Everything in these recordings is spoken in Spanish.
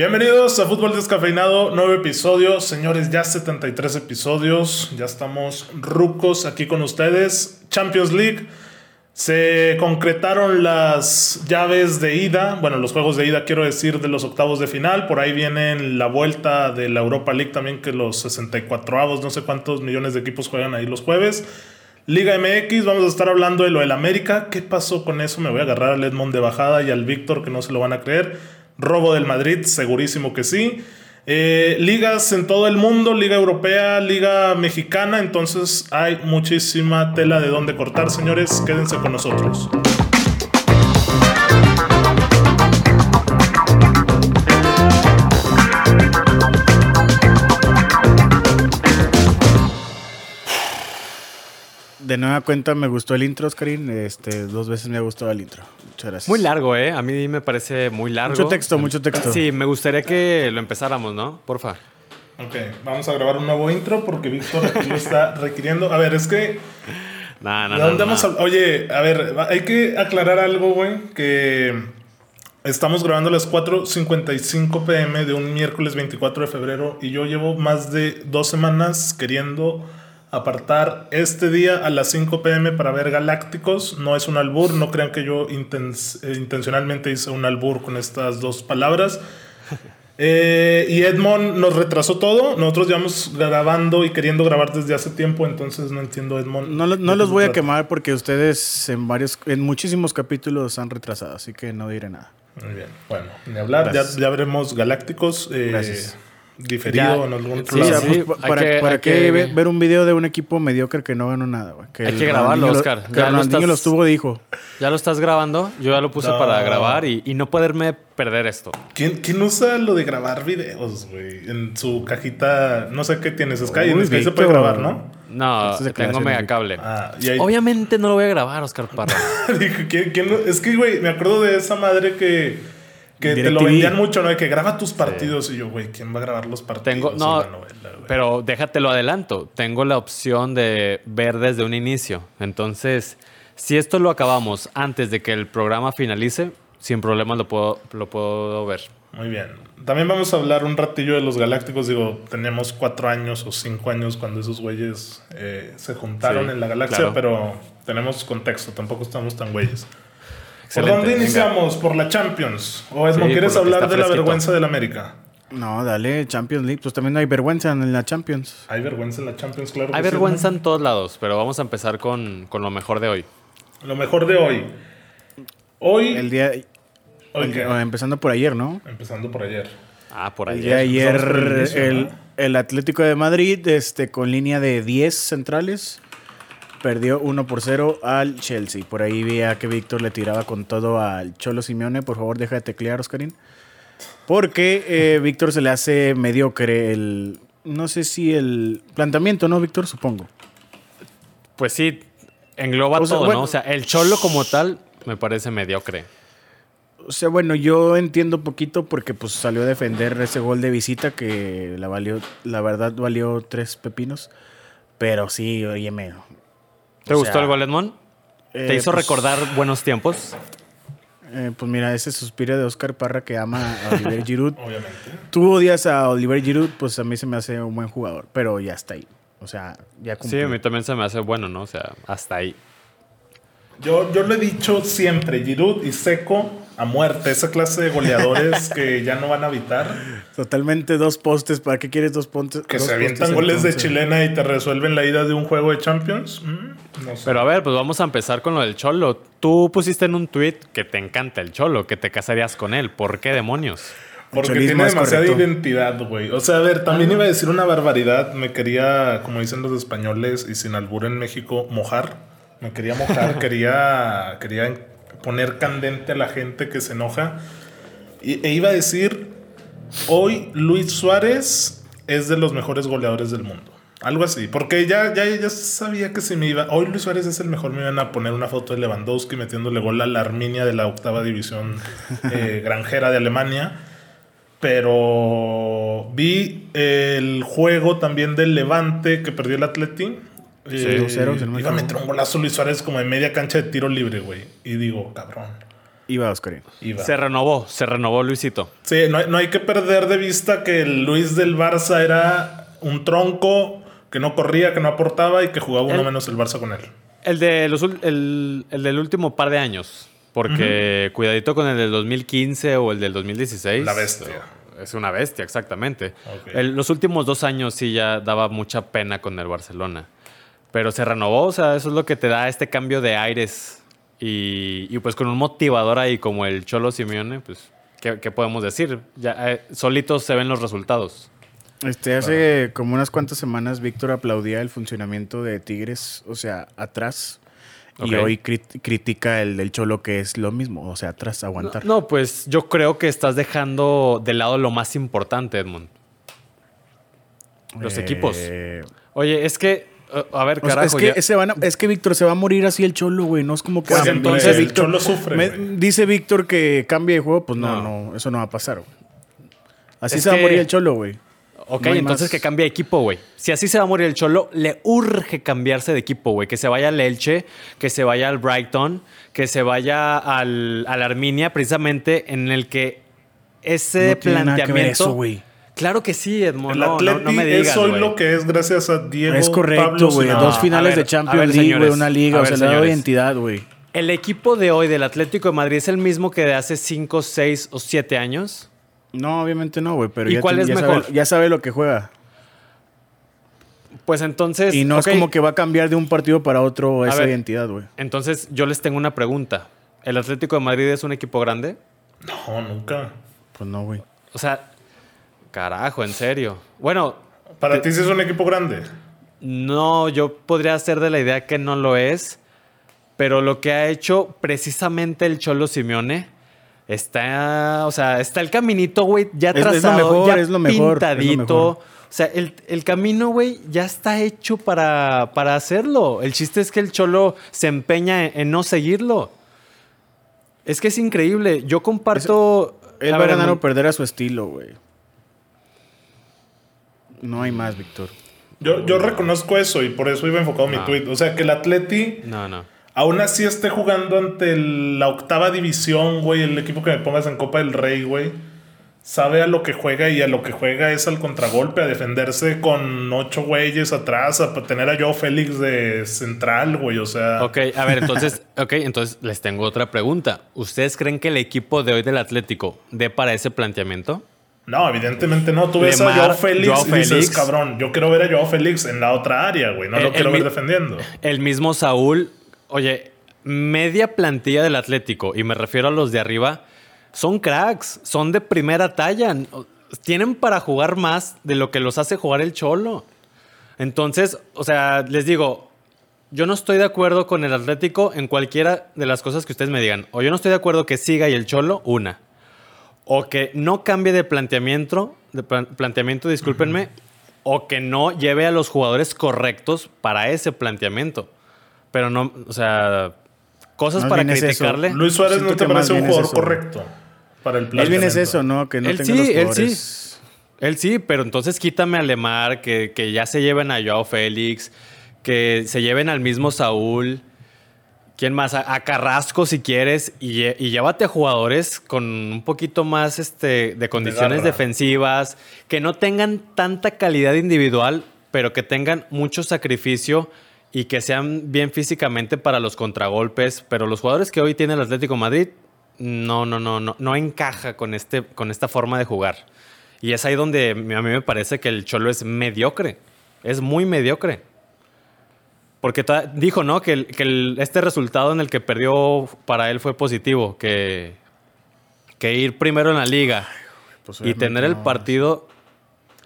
Bienvenidos a Fútbol Descafeinado, nuevo episodio. Señores, ya 73 episodios, ya estamos rucos aquí con ustedes. Champions League, se concretaron las llaves de ida, bueno, los juegos de ida quiero decir de los octavos de final, por ahí vienen la vuelta de la Europa League también, que los 64 avos, no sé cuántos millones de equipos juegan ahí los jueves. Liga MX, vamos a estar hablando de lo del América. ¿Qué pasó con eso? Me voy a agarrar al Edmond de bajada y al Víctor, que no se lo van a creer. Robo del Madrid, segurísimo que sí. Eh, ligas en todo el mundo, Liga Europea, Liga Mexicana, entonces hay muchísima tela de dónde cortar, señores. Quédense con nosotros. De nueva cuenta me gustó el intro, Oscarín. Este, dos veces me ha gustado el intro. Muchas gracias. Muy largo, ¿eh? A mí me parece muy largo. Mucho texto, mucho texto. Sí, me gustaría que lo empezáramos, ¿no? Porfa. Ok, vamos a grabar un nuevo intro porque Víctor aquí lo está requiriendo. A ver, es que. No, no, ¿de no, dónde Oye, a ver, hay que aclarar algo, güey, que estamos grabando a las 4.55 pm de un miércoles 24 de febrero y yo llevo más de dos semanas queriendo apartar este día a las 5 pm para ver Galácticos. No es un albur, no crean que yo inten- eh, intencionalmente hice un albur con estas dos palabras. Eh, y Edmond nos retrasó todo. Nosotros llevamos grabando y queriendo grabar desde hace tiempo, entonces no entiendo, Edmond. No, lo- los voy a quemar porque ustedes en varios, en muchísimos capítulos han retrasado, así que no diré nada. Muy bien. Bueno, ni hablar. Ya veremos Galácticos. eh, Gracias. Diferido Ya. en algún otro Sí, O sea, lado. sí. pues, hay ¿para, que- para hay qué que- ve- ver un video de un equipo mediocre que no ganó nada? güey? Hay el que grabarlo, lo- Oscar. Que Ya lo estás- lo estuvo, dijo. ¿Ya lo estás grabando? Yo ya lo puse No. para grabar y, y no poderme perder esto. ¿Quién, quién usa lo de grabar videos, güey? En su cajita, no sé qué tienes, Sky. en Sky se puede grabar, ¿no? No, tengo mega cable. Ah, y ahí. Obviamente no lo voy a grabar, Oscar Parra. Dije, ¿quién- quién es que, güey, me acuerdo de esa madre que, que te lo vendían mucho, ¿no? De que graba tus partidos. Y yo, güey, ¿quién va a grabar los partidos? Tengo, no, la novela, pero déjatelo adelanto. Tengo la opción de ver desde un inicio. Entonces, si esto lo acabamos antes de que el programa finalice, sin problemas lo puedo, lo puedo ver. Muy bien. También vamos a hablar un ratillo de los Galácticos. Digo, teníamos cuatro años o cinco años cuando esos güeyes eh, se juntaron Sí, en la galaxia, claro. pero tenemos contexto. Tampoco estamos tan güeyes. Excelente, ¿Por dónde venga. iniciamos? ¿Por la Champions? ¿O Edmond, Sí, quieres por lo que hablar de la vergüenza del América? No, dale, Champions League. Pues también hay vergüenza en la Champions. Hay vergüenza en la Champions, claro. Hay que sí, vergüenza en todos lados, pero vamos a empezar con, con lo mejor de hoy. ¿no? Lo mejor de hoy. Hoy. El día, hoy el- qué? empezando por ayer, ¿no? Empezando por ayer. Ah, por El ahí. día de ayer, el inicio, el, ¿no? el Atlético de Madrid, este, con línea de 10 centrales, perdió 1 por 0 al Chelsea. Por ahí veía que Víctor le tiraba con todo al Cholo Simeone. Por favor, deja de teclear, Oscarín. Porque eh, Víctor se le hace mediocre el. No sé si el planteamiento, ¿no, Víctor? Supongo. Pues sí, engloba O sea, todo, bueno- ¿no? O sea, el cholo como tal me parece mediocre. O sea, bueno, yo entiendo poquito porque pues salió a defender ese gol de visita que la valió, la verdad valió tres pepinos. Pero sí, óyeme. ¿Te O gustó sea, el gol, Edmond? ¿Te eh, hizo pues, recordar buenos tiempos? eh, pues mira, ese suspiro de Oscar Parra que ama a Oliver Giroud. Obviamente. Tú odias a Oliver Giroud, pues a mí se me hace un buen jugador, pero ya está ahí. O sea, ya Sí, cumplió. a mí también se me hace bueno, ¿no? O sea, hasta ahí. Yo, yo lo he dicho siempre, Giroud y Seco a muerte, esa clase de goleadores que ya no van a habitar, Totalmente dos postes. ¿Para qué quieres dos pontes? que dos se avientan postes, goles de chilena y te resuelven la ida de un juego de Champions. Mm, no sé. Pero a ver, pues vamos a empezar con lo del cholo. Tú pusiste en un tweet que te encanta el cholo, que te casarías con él. ¿Por qué demonios? Porque tiene demasiada correcto. identidad, güey. O sea, a ver, también iba a decir una barbaridad. Me quería, como dicen los españoles y sin albur en México, mojar. Me quería mojar, quería, quería poner candente a la gente que se enoja. Y, e iba a decir, hoy Luis Suárez es de los mejores goleadores del mundo. Algo así, porque ya, ya, ya sabía que si me iba. Hoy Luis Suárez es el mejor. Me iban a poner una foto de Lewandowski metiéndole gol a la Arminia de la octava división eh, granjera de Alemania. Pero vi el juego también del Levante que perdió el Atleti. Eh, 2-0, si no me iba a meter un golazo Luis Suárez como de media cancha de tiro libre, güey. Y digo, cabrón. Iba Oscar. Iba. Se renovó, se renovó Luisito. Sí, no, hay- no hay que perder de vista que el Luis del Barça era un tronco que no corría, que no aportaba y que jugaba uno El- menos el Barça con él. El, de los, el, el del último par de años. Porque cuidadito con el del 2015 o el del 2016. La bestia. Es una bestia, exactamente. El- los últimos dos años sí ya daba mucha pena con el Barcelona. Pero se renovó, o sea, eso es lo que te da este cambio de aires. Y, y pues con un motivador ahí como el Cholo Simeone, pues, ¿qué, qué podemos decir? Ya, eh, solitos se ven los resultados. Este, hace como unas cuantas semanas Víctor aplaudía el funcionamiento de Tigres, o sea, atrás. Y hoy crit- critica el del Cholo, que es lo mismo, o sea, atrás, aguantar. No, pues yo creo que estás dejando de lado lo más importante, Edmond. Los Eh, equipos. Oye, es que, uh, a ver, o sea, carajo, es, que ya- se van a- es que Víctor se va a morir así el Cholo, güey. No es como que Pues ah, entonces dice el Víctor- Cholo sufre, me- dice Víctor que cambie de juego, pues no, No. no, eso no va a pasar. güey. Así Es se va a morir el Cholo, güey. Ok, No entonces más. que cambie de equipo, güey. Si así se va a morir el Cholo, le urge cambiarse de equipo, güey. Que se vaya al Elche, que se vaya al Brighton, que se vaya al, al Arminia, precisamente en el que ese No tiene nada que ver planteamiento. eso. Claro que sí, Edmond. El No, Atleti no me digas, es hoy lo que es gracias a Diego Es correcto, güey. Dos finales ver, de Champions ver, League, güey. Una liga, A o ver, sea, le da identidad, güey. El equipo de hoy del Atlético de Madrid es el mismo que de hace 5, 6 o 7 años. No, obviamente no, güey. Pero ¿Y ya, cuál es ya mejor? Sabe, ya sabe lo que juega. Pues entonces. Y no es como que va a cambiar de un partido para otro A esa ver. identidad, güey. Entonces, yo les tengo una pregunta. ¿El Atlético de Madrid es un equipo grande? No, nunca. Pues no, güey. O sea, carajo, en serio. Bueno, Para ti sí es un equipo grande. no, yo podría ser de la idea que no lo es, pero lo que ha hecho precisamente el Cholo Simeone está, o sea, está el caminito, güey, ya Es- es lo trazado, mejor, ya es lo mejor, es lo pintadito. mejor. O sea, el, el camino, güey, ya está hecho para, para hacerlo. El chiste es que el Cholo se empeña en, en no seguirlo. Es que es increíble. Yo comparto... Él a va a ganar o perder a su estilo, güey. No hay más, Víctor. Yo, yo reconozco eso y por eso iba enfocado mi tweet. O sea, que el Atleti No, no. aún así esté jugando ante el- la octava división, güey, el equipo que me pongas en Copa del Rey, güey. Sabe a lo que juega y a lo que juega es al contragolpe, a defenderse con ocho güeyes atrás, a tener a Joe Félix de central, güey. O sea, Ok, a ver, entonces, ok, entonces les tengo otra pregunta. ¿Ustedes creen que el equipo de hoy del Atlético dé para ese planteamiento? No, evidentemente no. Tú ves a Félix Joao y dices, Félix. cabrón, yo quiero ver a Joe Félix en la otra área, güey. No El- lo quiero ver defendiendo. El mismo Saúl, oye, media plantilla del Atlético, y me refiero a los de arriba, son cracks, son de primera talla. Tienen para jugar más de lo que los hace jugar el Cholo. Entonces, o sea, les digo, yo no estoy de acuerdo con el Atlético en cualquiera de las cosas que ustedes me digan. O yo no estoy de acuerdo que siga y el Cholo, una. O que no cambie de planteamiento, de plan- planteamiento, discúlpenme, o que no lleve a los jugadores correctos para ese planteamiento. Pero no, o sea, cosas Más para es criticarle. Luis Suárez Siento no te parece un es jugador correcto para el Más bien es planteamiento. eso, ¿no? Que no Él tenga sí, los él sí. jugadores. Él sí, pero entonces quítame a Lemar, que, que ya se lleven a Joao Félix, que se lleven al mismo Saúl. ¿Quién más? A, a Carrasco si quieres. Y, y llévate a jugadores con un poquito más este, de condiciones defensivas, que no tengan tanta calidad individual, pero que tengan mucho sacrificio y que sean bien físicamente para los contragolpes. Pero los jugadores que hoy tiene el Atlético de Madrid, no, no, no, no, no encaja con, este, con esta forma de jugar. Y es ahí donde a mí me parece que el Cholo es mediocre. Es muy mediocre. Porque dijo, ¿no? Que, el- que el- este resultado en el que perdió para él fue positivo. Que, que ir primero en la liga Pues, y tener el no. partido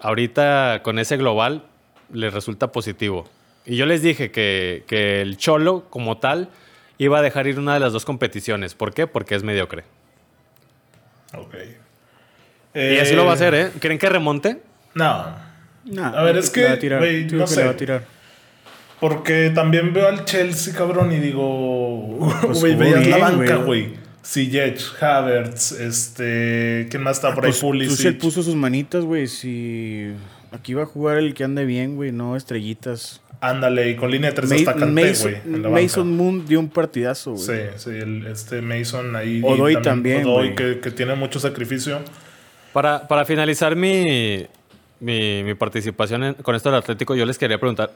ahorita con ese global le resulta positivo. Y yo les dije que, que el Cholo, como tal, iba a dejar ir una de las dos competiciones. ¿Por qué? Porque es mediocre. Ok. y así lo va a hacer, ¿eh? ¿Creen que remonte? No. Nah, A ver, es le va que, a tirar. no que sé. va a tirar. Porque también veo al Chelsea, cabrón, y digo, Pues güey, veías la banca, güey. güey. Ziyech, Havertz, este, ¿quién más está por ahí? Pues, Pulisic. Tuchel puso sus manitas, güey. Si Aquí va a jugar el que ande bien, güey, no estrellitas. Ándale, y con línea de tres Ma- hasta Mason, güey. Mason Moon dio un partidazo, güey. Sí, sí, el- este Mason ahí. y Odoi también, Odoi, güey. que, que tiene mucho sacrificio. Para, para finalizar mi, mi, mi participación en- con esto del Atlético, yo les quería preguntar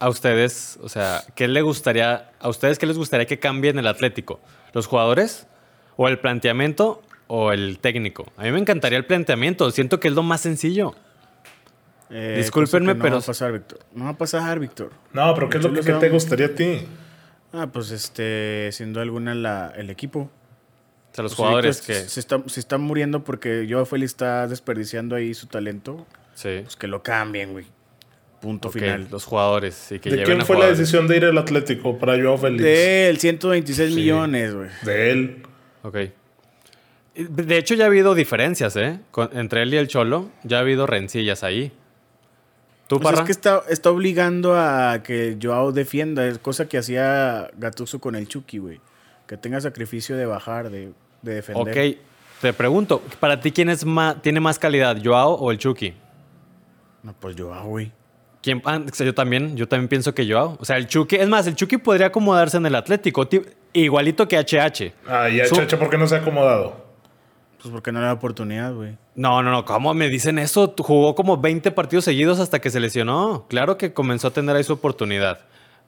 a ustedes, o sea, ¿qué le gustaría, a ustedes qué les gustaría que cambie en el Atlético? ¿Los jugadores? ¿O el planteamiento? ¿O el técnico? A mí me encantaría el planteamiento, siento que es lo más sencillo. Eh, Discúlpenme, cosa que no pero- va a pasar, Víctor. No va a pasar, Víctor. No, pero ¿qué es lo que te gustaría a ti? Ah, pues este, siendo alguna la, el equipo. O sea, los Pues, jugadores que... se está, se está muriendo porque Joao Félix está desperdiciando ahí su talento. Sí. Pues que lo cambien, güey. Punto Ok, final. los jugadores. Y que ¿De quién a fue la decisión de ir al Atlético para Joao Félix? De él, 126 Sí. millones, güey. De él. Ok. De hecho, ya ha habido diferencias, ¿eh? Con- entre él y el Cholo, ya ha habido rencillas ahí. ¿Tú, Pues Parra? es que está, está obligando a que Joao defienda, es cosa que hacía Gattuso con el Chucky, güey. Que tenga sacrificio de bajar, de, de defender. Ok, te pregunto, ¿para ti quién es más, tiene más calidad, Joao o el Chucky? No, pues Joao, güey. ¿Quién, ah, o sea, yo también, yo también pienso que Joao. O sea, el Chucky, es más, el Chucky podría acomodarse en el Atlético, ti- igualito que HH. Ah, y Su- HH, ¿por qué no se ha acomodado? Pues porque no le da oportunidad, güey. No, no, no, ¿cómo me dicen eso? Jugó como 20 partidos seguidos hasta que se lesionó. Claro que comenzó a tener ahí su oportunidad.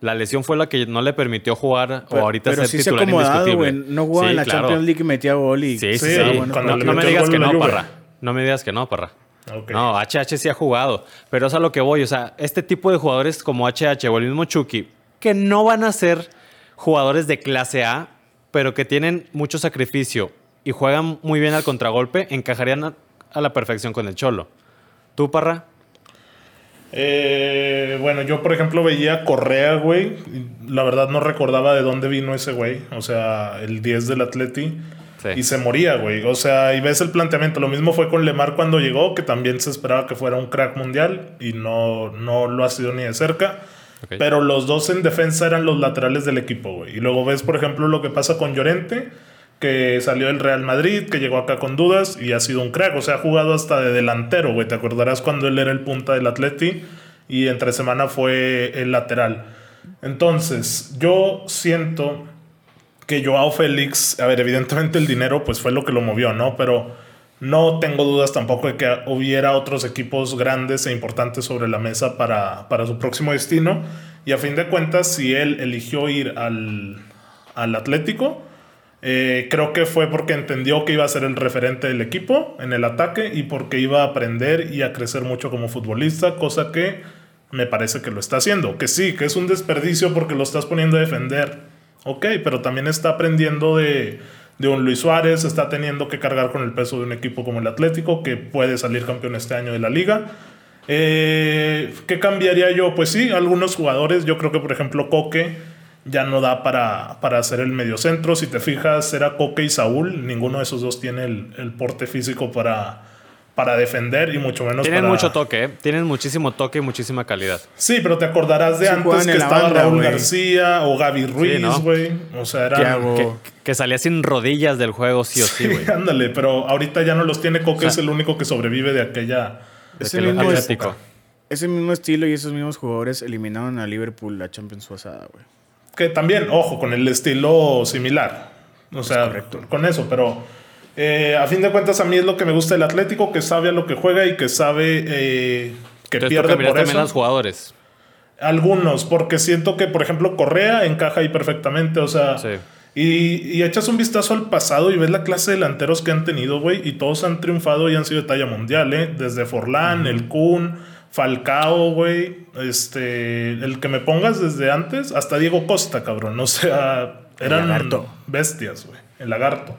La lesión fue la que no le permitió jugar o ahorita pero ser sí se titular acomodado, indiscutible. güey. No jugaba Sí, en la claro. Champions League y metía gol y... Sí, sí, Sí, sí. bueno, no, no me digas que no. Parra. No me digas que no, Parra. Ok. No, HH sí ha jugado. Pero es a lo que voy. O sea, este tipo de jugadores como HH o el mismo Chucky, que no van a ser jugadores de clase A, pero que tienen mucho sacrificio y juegan muy bien al contragolpe, encajarían a, a la perfección con el Cholo. ¿Tú, Parra? Eh, bueno, yo por ejemplo veía Correa, güey. La verdad no recordaba de dónde vino ese güey. O sea, el 10 del Atleti. Sí. Y se moría, güey. O sea, y ves el planteamiento. Lo mismo fue con Lemar cuando llegó, que también se esperaba que fuera un crack mundial. Y no, no lo ha sido ni de cerca. Ok. Pero los dos en defensa eran los laterales del equipo, güey. Y luego ves, por ejemplo, lo que pasa con Llorente, que salió del Real Madrid, que llegó acá con dudas y ha sido un crack. O sea, ha jugado hasta de delantero, güey. ¿Te acordarás cuando él era el punta del Atleti? Y entre semana fue el lateral. Entonces, yo siento que Joao Félix, a ver, evidentemente el dinero pues fue lo que lo movió, ¿no? Pero no tengo dudas tampoco de que hubiera otros equipos grandes e importantes sobre la mesa para, para su próximo destino. Y a fin de cuentas, si él eligió ir al, al Atlético, eh, creo que fue porque entendió que iba a ser el referente del equipo en el ataque y porque iba a aprender y a crecer mucho como futbolista, cosa que me parece que lo está haciendo. Que sí, que es un desperdicio porque lo estás poniendo a defender. Ok, pero también está aprendiendo de, de un Luis Suárez, está teniendo que cargar con el peso de un equipo como el Atlético, que puede salir campeón este año de la liga. Eh, ¿Qué cambiaría yo? Pues sí, algunos jugadores, yo creo que por ejemplo Coque ya no da para, para hacer el mediocentro. Si te fijas, era Coque y Saúl, ninguno de esos dos tiene el, el porte físico para, para defender y mucho menos Tienen para... mucho toque, ¿eh? Tienen muchísimo toque y muchísima calidad. Sí, pero te acordarás de Sí, antes que estaba banda, Raúl. García o Gaby Ruiz, ¿no? güey. O sea. Thiago. Que, que salía sin rodillas del juego, sí o sí, güey. ándale, pero ahorita ya no los tiene. Coque O sea, es el único que sobrevive de aquella... De Ese mismo es- Atlético. Ese mismo estilo y esos mismos jugadores eliminaron a Liverpool la Champions pasada, güey. Que también, ojo, con el estilo similar. O sea, con eso, pero eh, a fin de cuentas a mí es lo que me gusta del Atlético, que sabe a lo que juega y que sabe eh, que Entonces, pierde por también a eso. los jugadores. Algunos, porque siento que, por ejemplo, Correa encaja ahí perfectamente, o sea... Sí. Y, y echas un vistazo al pasado y ves la clase de delanteros que han tenido, güey, y todos han triunfado y han sido de talla mundial, ¿eh? Desde Forlán, el Kun, Falcao, güey, este, el que me pongas desde antes, hasta Diego Costa, cabrón, o sea, eran bestias, güey, el lagarto.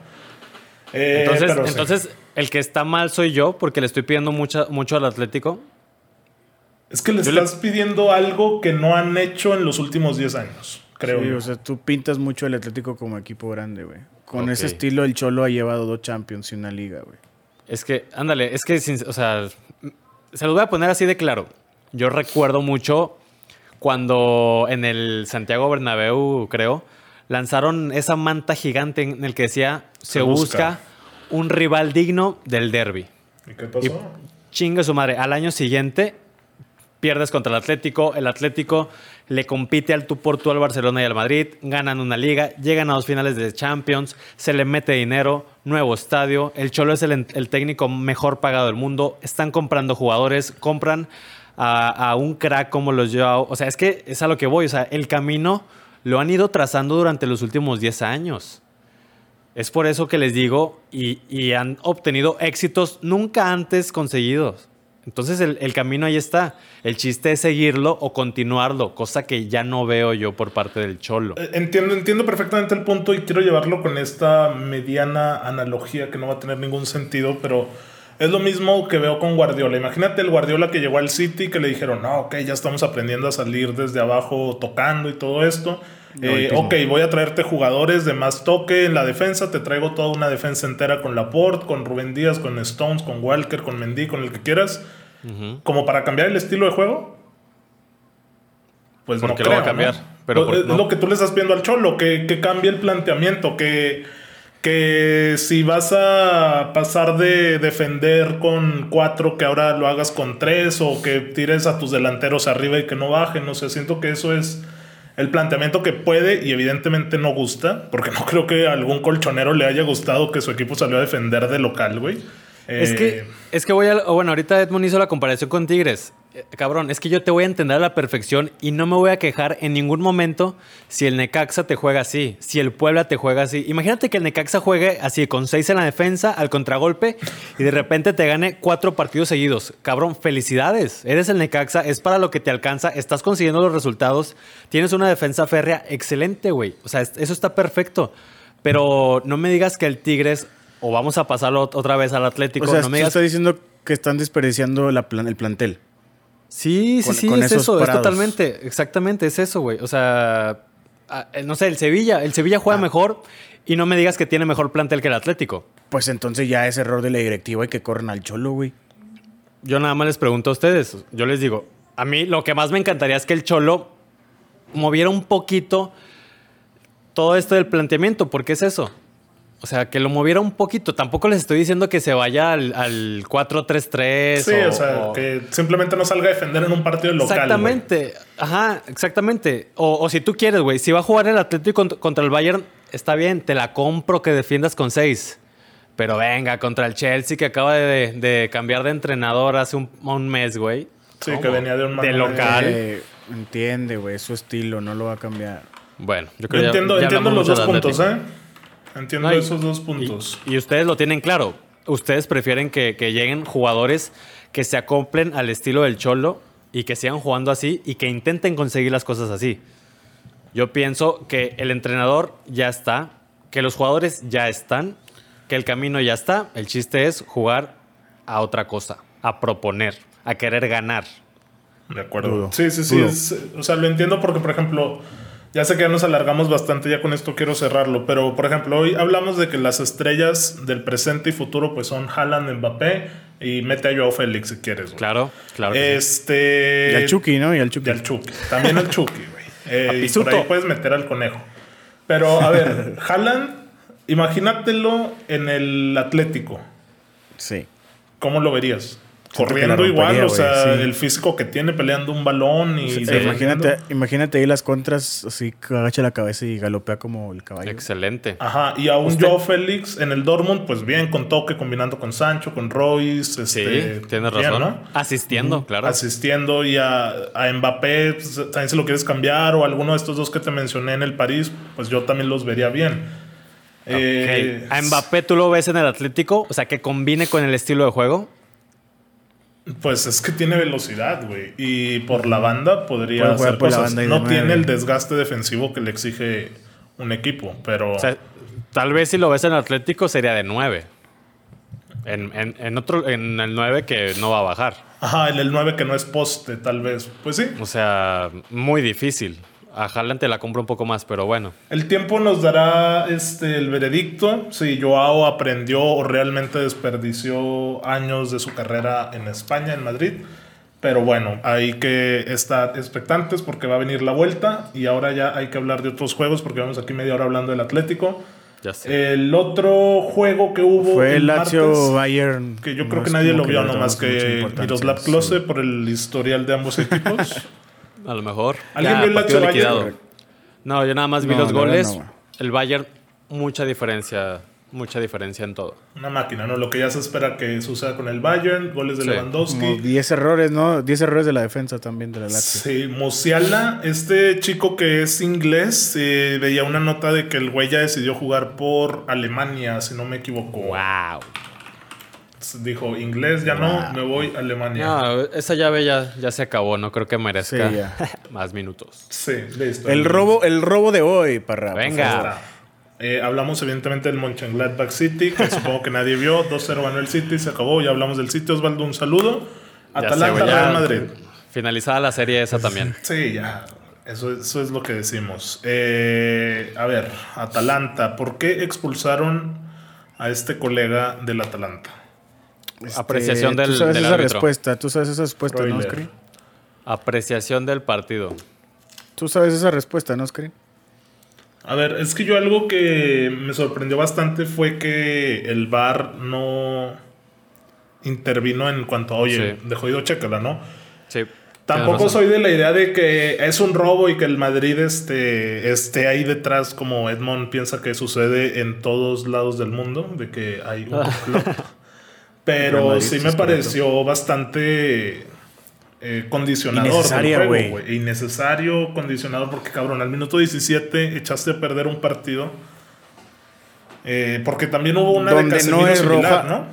Eh, Entonces, pero sí. entonces el que está mal soy yo porque le estoy pidiendo mucha, mucho al Atlético. es que le yo le- estás pidiendo algo que no han hecho en los últimos 10 años, creo. Sí, yo. o sea, tú pintas mucho el Atlético como equipo grande, güey. Con ese estilo, el Cholo ha llevado dos Champions y una liga, güey. Es que, ándale, es que, sin- o sea, se los voy a poner así de claro. Yo recuerdo mucho cuando en el Santiago Bernabéu, creo, lanzaron esa manta gigante en el que decía, se, busca". busca. un rival digno del derby. ¿Y qué pasó? Chingue su madre. Al año siguiente pierdes contra el Atlético, el Atlético le compite al tú por tú al Barcelona y al Madrid, ganan una liga, llegan a dos finales de Champions, se le mete dinero, nuevo estadio, el Cholo es el, el técnico mejor pagado del mundo, están comprando jugadores, compran a, a un crack como los Joao, o sea, es que es a lo que voy, o sea, el camino lo han ido trazando durante los últimos 10 años. Es por eso que les digo, y, y han obtenido éxitos nunca antes conseguidos. Entonces el, el, camino ahí está. El chiste es seguirlo o continuarlo, cosa que ya no veo yo por parte del Cholo. Eh, entiendo, entiendo perfectamente el punto y quiero llevarlo con esta mediana analogía que no va a tener ningún sentido, pero es lo mismo que veo con Guardiola. Imagínate el Guardiola que llegó al City que le dijeron, no, ok, ya estamos aprendiendo a salir desde abajo tocando y todo esto. Eh, ok, voy a traerte jugadores de más toque en la defensa. Te traigo toda una defensa entera con Laporte, con Rubén Díaz, con Stones, con Walker, con Mendy, con el que quieras. Uh -huh. Como para cambiar el estilo de juego. Pues Porque no creo, lo va a cambiar. ¿no? Pero es no. lo que tú le estás pidiendo al Cholo, que, que cambie el planteamiento, que, que si vas a pasar de defender con cuatro, que ahora lo hagas con tres, o que tires a tus delanteros arriba y que no bajen. No sé, siento que eso es el planteamiento que puede y evidentemente no gusta, porque no creo que a algún colchonero le haya gustado que su equipo salió a defender de local, güey. Es Eh, que, es que voy a. Bueno, ahorita Edmond hizo la comparación con Tigres. Eh, cabrón, es que yo te voy a entender a la perfección y no me voy a quejar en ningún momento si el Necaxa te juega así, si el Puebla te juega así. Imagínate que el Necaxa juegue así, con seis en la defensa, al contragolpe y de repente te gane cuatro partidos seguidos. Cabrón, felicidades. Eres el Necaxa, es para lo que te alcanza, estás consiguiendo los resultados, tienes una defensa férrea excelente, güey. O sea, es- eso está perfecto. Pero no me digas que el Tigres, o vamos a pasarlo otra vez al Atlético, O sea, no me digas estás diciendo que están desperdiciando la plan- el plantel. Sí, sí, Con- sí, con es eso, es totalmente, exactamente, es eso, güey. O sea, ah, eh, no sé, el Sevilla, el Sevilla Ah. juega mejor y no me digas que tiene mejor plantel que el Atlético. Pues entonces ya es error de la directiva y que corren al cholo, güey. Yo nada más les pregunto a ustedes, yo les digo, a mí lo que más me encantaría es que el Cholo moviera un poquito todo esto del planteamiento, porque es eso. O sea, que lo moviera un poquito. Tampoco les estoy diciendo que se vaya al, al 4-3-3. sí, o, sea, o- que simplemente no salga a defender en un partido local. güey. Exactamente. Ajá, exactamente. O, o si tú quieres, güey, si va a jugar el Atlético contra, contra el Bayern, está bien, te la compro que defiendas con seis. Pero venga, contra el Chelsea que acaba de, de cambiar de entrenador hace un, un mes, güey. Sí, ¿Cómo? que venía de un De local. Eh, entiende, güey, su estilo, no lo va a cambiar. Bueno, yo Yo creo que ya- entiendo, ya entiendo hablamos los dos puntos. ¿eh? Entiendo No, y- esos dos puntos. Y, ustedes lo tienen claro. Ustedes prefieren que, que lleguen jugadores que se acoplen al estilo del Cholo y que sigan jugando así y que intenten conseguir las cosas así. Yo pienso que el entrenador ya está, que los jugadores ya están, que el camino ya está. El chiste es jugar a otra cosa, a proponer, a querer ganar. De acuerdo. Dudo. Sí, sí, sí. Es- o sea, lo entiendo porque, por ejemplo, ya sé que ya nos alargamos bastante, ya con esto quiero cerrarlo, pero, por ejemplo, hoy hablamos de que las estrellas del presente y futuro pues son Haaland, Mbappé y mete a Joao Félix si quieres. güey. Claro, claro. Este... Y al Chucky, ¿no? Y al Chucky. Y al Chucky. También al Chucky, güey. Eh, y por ahí puedes meter al conejo. Pero, a ver, Haaland, imagínatelo en el Atlético. Sí. ¿Cómo lo verías? Corriendo igual, o sea, sí. el físico que tiene peleando un balón y... Sí, imagínate, imagínate ahí las contras, así que agacha la cabeza y galopea como el caballo. Excelente. Ajá, y a un Usted- Joao Félix en el Dortmund, pues bien, con toque, combinando con Sancho, con Royce. Sí, Este, tienes bien, razón. ¿no? Asistiendo, claro. Asistiendo y a, a Mbappé, pues, también si lo quieres cambiar, o alguno de estos dos que te mencioné en el París, pues yo también los vería bien. Eh, Ok. A Mbappé tú lo ves en el Atlético, o sea, que combine con el estilo de juego. Pues es que tiene velocidad, güey. Y por la banda podría jugar hacer por la cosas. no nueve. tiene el desgaste defensivo que le exige un equipo, pero... O sea, tal vez si lo ves en el Atlético sería de 9. En, en- en otro, en el 9 que no va a bajar. Ajá, en el 9 que no es poste, tal vez. Pues sí. O sea, muy difícil. A Haaland te la compro un poco más, pero bueno. El tiempo nos dará este, el veredicto si Joao aprendió o realmente desperdició años de su carrera en España, en Madrid. Pero bueno, hay que estar expectantes porque va a venir la vuelta y ahora ya hay que hablar de otros juegos porque vamos aquí media hora hablando del Atlético. Ya sé. El otro juego que hubo. Fue el martes, Lazio Bayern. Que yo no creo que nadie lo vio, nomás que Miroslav sí. Klose por el historial de ambos equipos. A lo mejor. ¿Alguien Ya, vio el Lazio liquidado. Bayern? No, yo nada más vi No, los goles. no, el Bayern, mucha diferencia. Mucha diferencia en todo. Una máquina, ¿no? Lo que ya se espera que suceda con el Bayern, goles de Sí. Como Lewandowski. 10 errores, ¿no? 10 errores de la defensa también de la Lazio. Sí, Musiala, este chico que es inglés, eh, veía una nota de que el güey ya decidió jugar por Alemania, si no me equivoco. ¡Wow! Dijo, inglés ya no, me voy a Alemania. No, esa llave ya, ya se acabó. No creo que merezca Sí, más minutos. Sí, listo. El robo, el robo de hoy, Parra. por Venga. Eh, hablamos evidentemente del Mönchengladbach City, que supongo que nadie vio. 2-0 ganó el City, se acabó. Ya hablamos del City. Osvaldo, un saludo. Atalanta, Real Madrid. Finalizada la serie esa también. Sí, ya. Eso, eso es lo que decimos. Eh, a ver, Atalanta. ¿Por qué expulsaron a este colega del Atalanta? Este, Apreciación del- Tú sabes del esa árbitro. respuesta, tú sabes esa respuesta, ¿no. Oscar? Apreciación del partido. Tú sabes esa respuesta, ¿no, Oscar? A ver, es que yo algo que me sorprendió bastante fue que el VAR no intervino en cuanto a, oye, Sí. de jodido, chécala, ¿no? Sí. Tampoco soy de la idea de que es un robo y que el Madrid esté, esté ahí detrás como Edmond piensa que sucede en todos lados del mundo, de que hay un complot. Pero Madrid, sí me es correcto. pareció bastante eh, condicionador güey. güey. Innecesario, condicionador, porque cabrón, al minuto 17 echaste a perder un partido. Eh, porque también hubo una Donde de no es similar, roja. ¿no?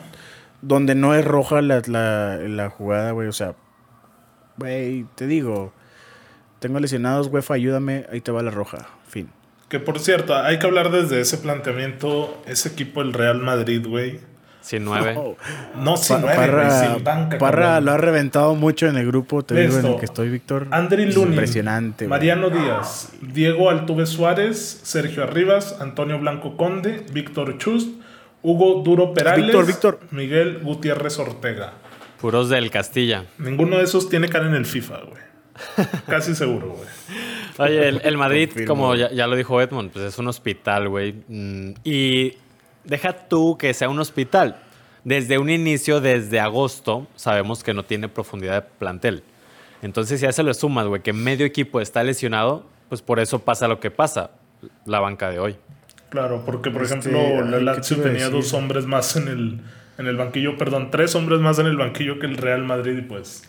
Donde no es roja la, la, la jugada, güey. O sea, güey, te digo, tengo lesionados, UEFA, ayúdame, ahí te va la roja. Fin. Que por cierto, hay que hablar desde ese planteamiento. Ese equipo, el Real Madrid, güey. Sin nueve. No, sin nueve, Parra, güey, sin banca. Parra lo ha reventado mucho en el grupo, te digo, en el que estoy, Víctor. Andri Lunin. Impresionante. Mariano Díaz. Diego Altuve Suárez. Sergio Arribas. Antonio Blanco Conde. Víctor Chust. Hugo Duro Perales. Víctor, Víctor. Miguel Gutiérrez Ortega. Puros del Castilla. Ninguno de esos tiene cara en el FIFA, güey. Casi seguro, güey. Oye, el, el Madrid, Confirmo, como ya lo dijo Edmond, pues es un hospital, güey. Mm, Y deja tú que sea un hospital. Desde un inicio, desde agosto, sabemos que no tiene profundidad de plantel. Entonces, si a eso le sumas, güey, que medio equipo está lesionado, pues por eso pasa lo que pasa. La banca de hoy. Claro, porque por Este, ejemplo, la ¿qué Lazio tenía decir? dos hombres más en el, en el banquillo, perdón, tres hombres más en el banquillo que el Real Madrid y pues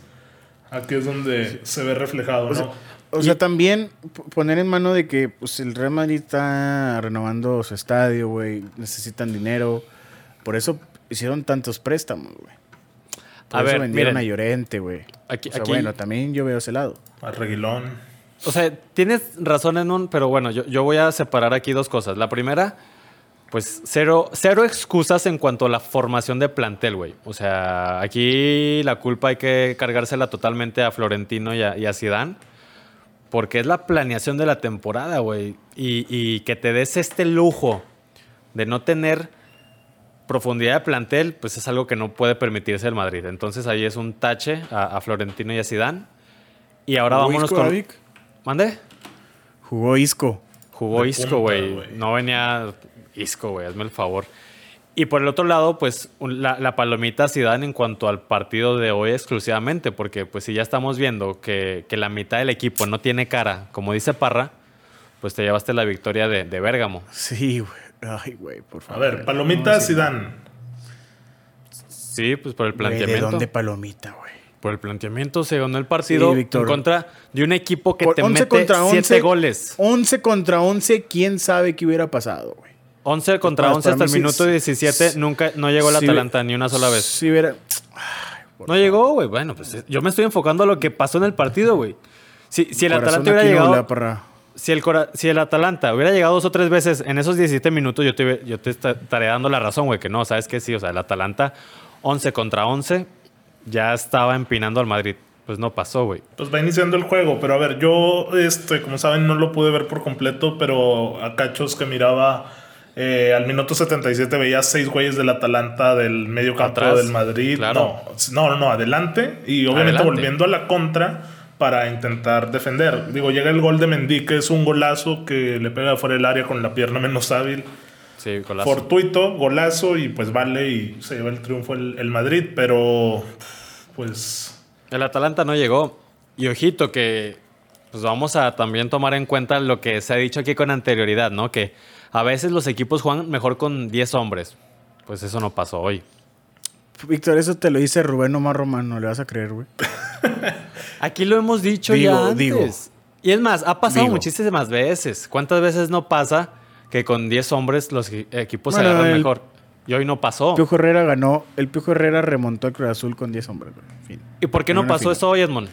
aquí es donde se ve reflejado, ¿no? O sea, también p- poner en mano de que pues, el Real Madrid está renovando su estadio, güey. Necesitan dinero. Por eso hicieron tantos préstamos, güey. Por A eso ver, vendieron miren. a Llorente, güey. Aquí- o sea, aquí- bueno, también yo veo ese lado. A Reguilón. O sea, tienes razón en un, pero bueno, yo, yo voy a separar aquí dos cosas. La primera, pues cero, cero excusas en cuanto a la formación de plantel, güey. O sea, aquí la culpa hay que cargársela totalmente a Florentino y a, y a Zidane, porque es la planeación de la temporada, güey. Y, y que te des este lujo de no tener profundidad de plantel, pues es algo que no puede permitirse el Madrid. Entonces ahí es un tache a, a Florentino y a Zidane. Y ahora ¿Jugó vámonos Isco, con... David? ¿Mande? Jugó Isco. Jugó De Isco, güey. No venía Isco, güey. Hazme el favor. Y por el otro lado, pues la, la palomita Zidane en cuanto al partido de hoy exclusivamente, porque pues si ya estamos viendo que, que la mitad del equipo no tiene cara, como dice Parra, pues te llevaste la victoria de, de Bérgamo. Sí, güey. Ay, güey, por A favor. ver, Palomita No, sí. Zidane. Sí, pues por el Güey, ¿De planteamiento. dónde palomita, güey? Por el planteamiento se ganó el partido Sí, Víctor. en contra de un equipo que Por te 11 mete contra 7 11. goles. 11 contra 11, ¿quién sabe qué hubiera pasado, güey? 11 contra Para- 11 hasta el sí- minuto 17. sí- Nunca, no llegó el Sí, Atalanta ni una sola vez. Si hubiera... No llegó, güey. Bueno, pues yo me estoy enfocando a lo que pasó en el partido, güey. Si, si el Atalanta hubiera llegado. Si el, Cora- si el Atalanta hubiera llegado dos o tres veces en esos 17 minutos, yo te, yo te esta- estaré dando la razón, güey, que no, ¿sabes qué? Sí, o sea, el Atalanta 11 contra 11 ya estaba empinando al Madrid. Pues no pasó, güey. Pues va iniciando el juego, pero a ver, yo, este, como saben, no lo pude ver por completo, pero a cachos que miraba eh, al minuto 77 veía seis güeyes del Atalanta del medio campo Atrás, del Madrid. claro. No, no, no, adelante. Y obviamente Adelante. volviendo a la contra para intentar defender. Digo, llega el gol de Mendy, que es un golazo que le pega fuera del área con la pierna menos hábil. Sí, golazo. fortuito, golazo y pues vale y se lleva el triunfo el, el Madrid, pero pues El Atalanta no llegó. Y ojito que pues vamos a también tomar en cuenta lo que se ha dicho aquí con anterioridad, ¿no? Que a veces los equipos juegan mejor con 10 hombres. Pues eso no pasó hoy. Víctor, eso te lo dice Rubén Omar Romano, le vas a creer, güey. Aquí lo hemos dicho Digo, ya antes. digo. Y es más, ha pasado Digo. muchísimas veces. ¿Cuántas veces no pasa que con 10 hombres los equipos Bueno, se agarran el- mejor? Y hoy no pasó. Piojo Herrera ganó, el Piojo Herrera remontó al Cruz Azul con 10 hombres, güey. Fin. ¿Y por qué En no pasó final. eso hoy, Edmond?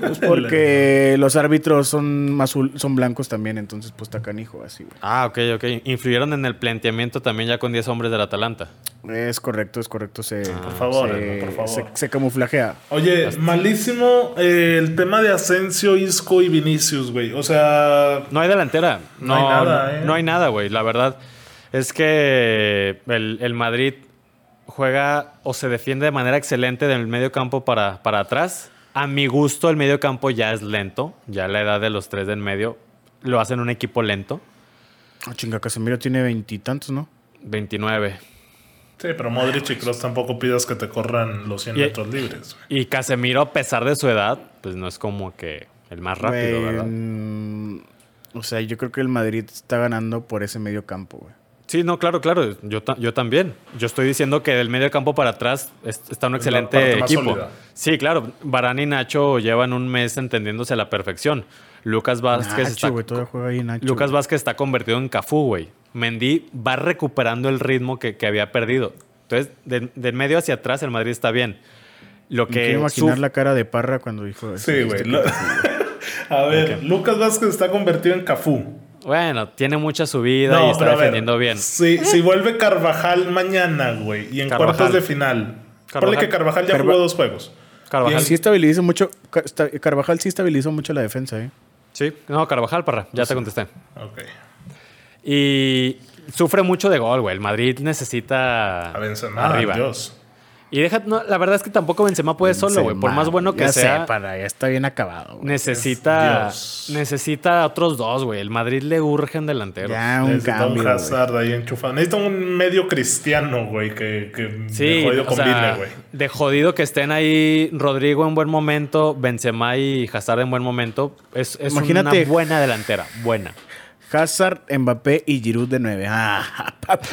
Pues porque los árbitros son azul, son blancos también, entonces pues está canijo así, güey. Ah, ok, ok. Influyeron en el planteamiento también ya con 10 hombres del Atalanta. Es correcto, es correcto. Se, Por favor, se, por favor. se- se camuflajea. Oye, malísimo eh, el tema de Asensio, Isco y Vinicius, güey. O sea, No hay delantera. No No, hay nada, no- ¿eh? no hay nada, güey. La verdad es que el, el Madrid juega o se defiende de manera excelente del medio campo para, para atrás. A mi gusto, el medio campo ya es lento. Ya la edad de los tres del medio lo hacen un equipo lento. Ah, chinga, Casemiro tiene veintitantos, ¿no? 29. sí, pero Modric y Kroos tampoco pidas que te corran los 100 Y- metros libres, güey. Y Casemiro, a pesar de su edad, pues no es como que el más rápido, ¿verdad? mm, o sea, yo creo que el Madrid está ganando por ese medio campo, güey. Sí, no, claro, claro. Yo, ta- yo también. Yo estoy diciendo que del medio campo para atrás es- está un excelente parte más equipo. sólida. Sí, claro. Varane y Nacho llevan un mes entendiéndose a la perfección. Lucas Vázquez Nacho, está, juega ahí Nacho. Lucas. Vázquez está convertido en Cafú, güey. Mendy va recuperando el ritmo que, que había perdido. Entonces, de- del medio hacia atrás, el Madrid está bien. Lo Me quiero que imaginar la cara de Parra cuando dijo eso. Sí, güey. Lo- A ver, Lucas Vázquez está convertido en Cafú. Bueno, tiene mucha subida y está ver, defendiendo bien. Si, si vuelve Carvajal mañana, güey, y en Carvajal. cuartos de final. Carvajal. Ponle que Carvajal ya Carva- jugó dos juegos. Carvajal. Sí estabilizó mucho, Carvajal sí estabilizó mucho la defensa, ¿eh? Sí, no, Carvajal, parra. Ya te contesté. Ok. Y sufre mucho de gol, güey. El Madrid necesita A Benzema, arriba. Dios. Y deja, no, la verdad es que tampoco Benzema puede solo, güey. Por más bueno que ya sea, sé, para, ya está bien acabado, güey. necesita, Dios. necesita otros dos, güey. El Madrid le urge un delantero. Ya un Necesita cambio, un güey. Hazard ahí enchufado. Necesita un medio cristiano, güey, que, que Sí, de jodido combine, sea, güey. de jodido que estén ahí Rodrigo en buen momento, Benzema y Hazard en buen momento. Es, es Imagínate- una buena delantera, buena. Hazard, Mbappé y Giroud de 9. Ah, papu.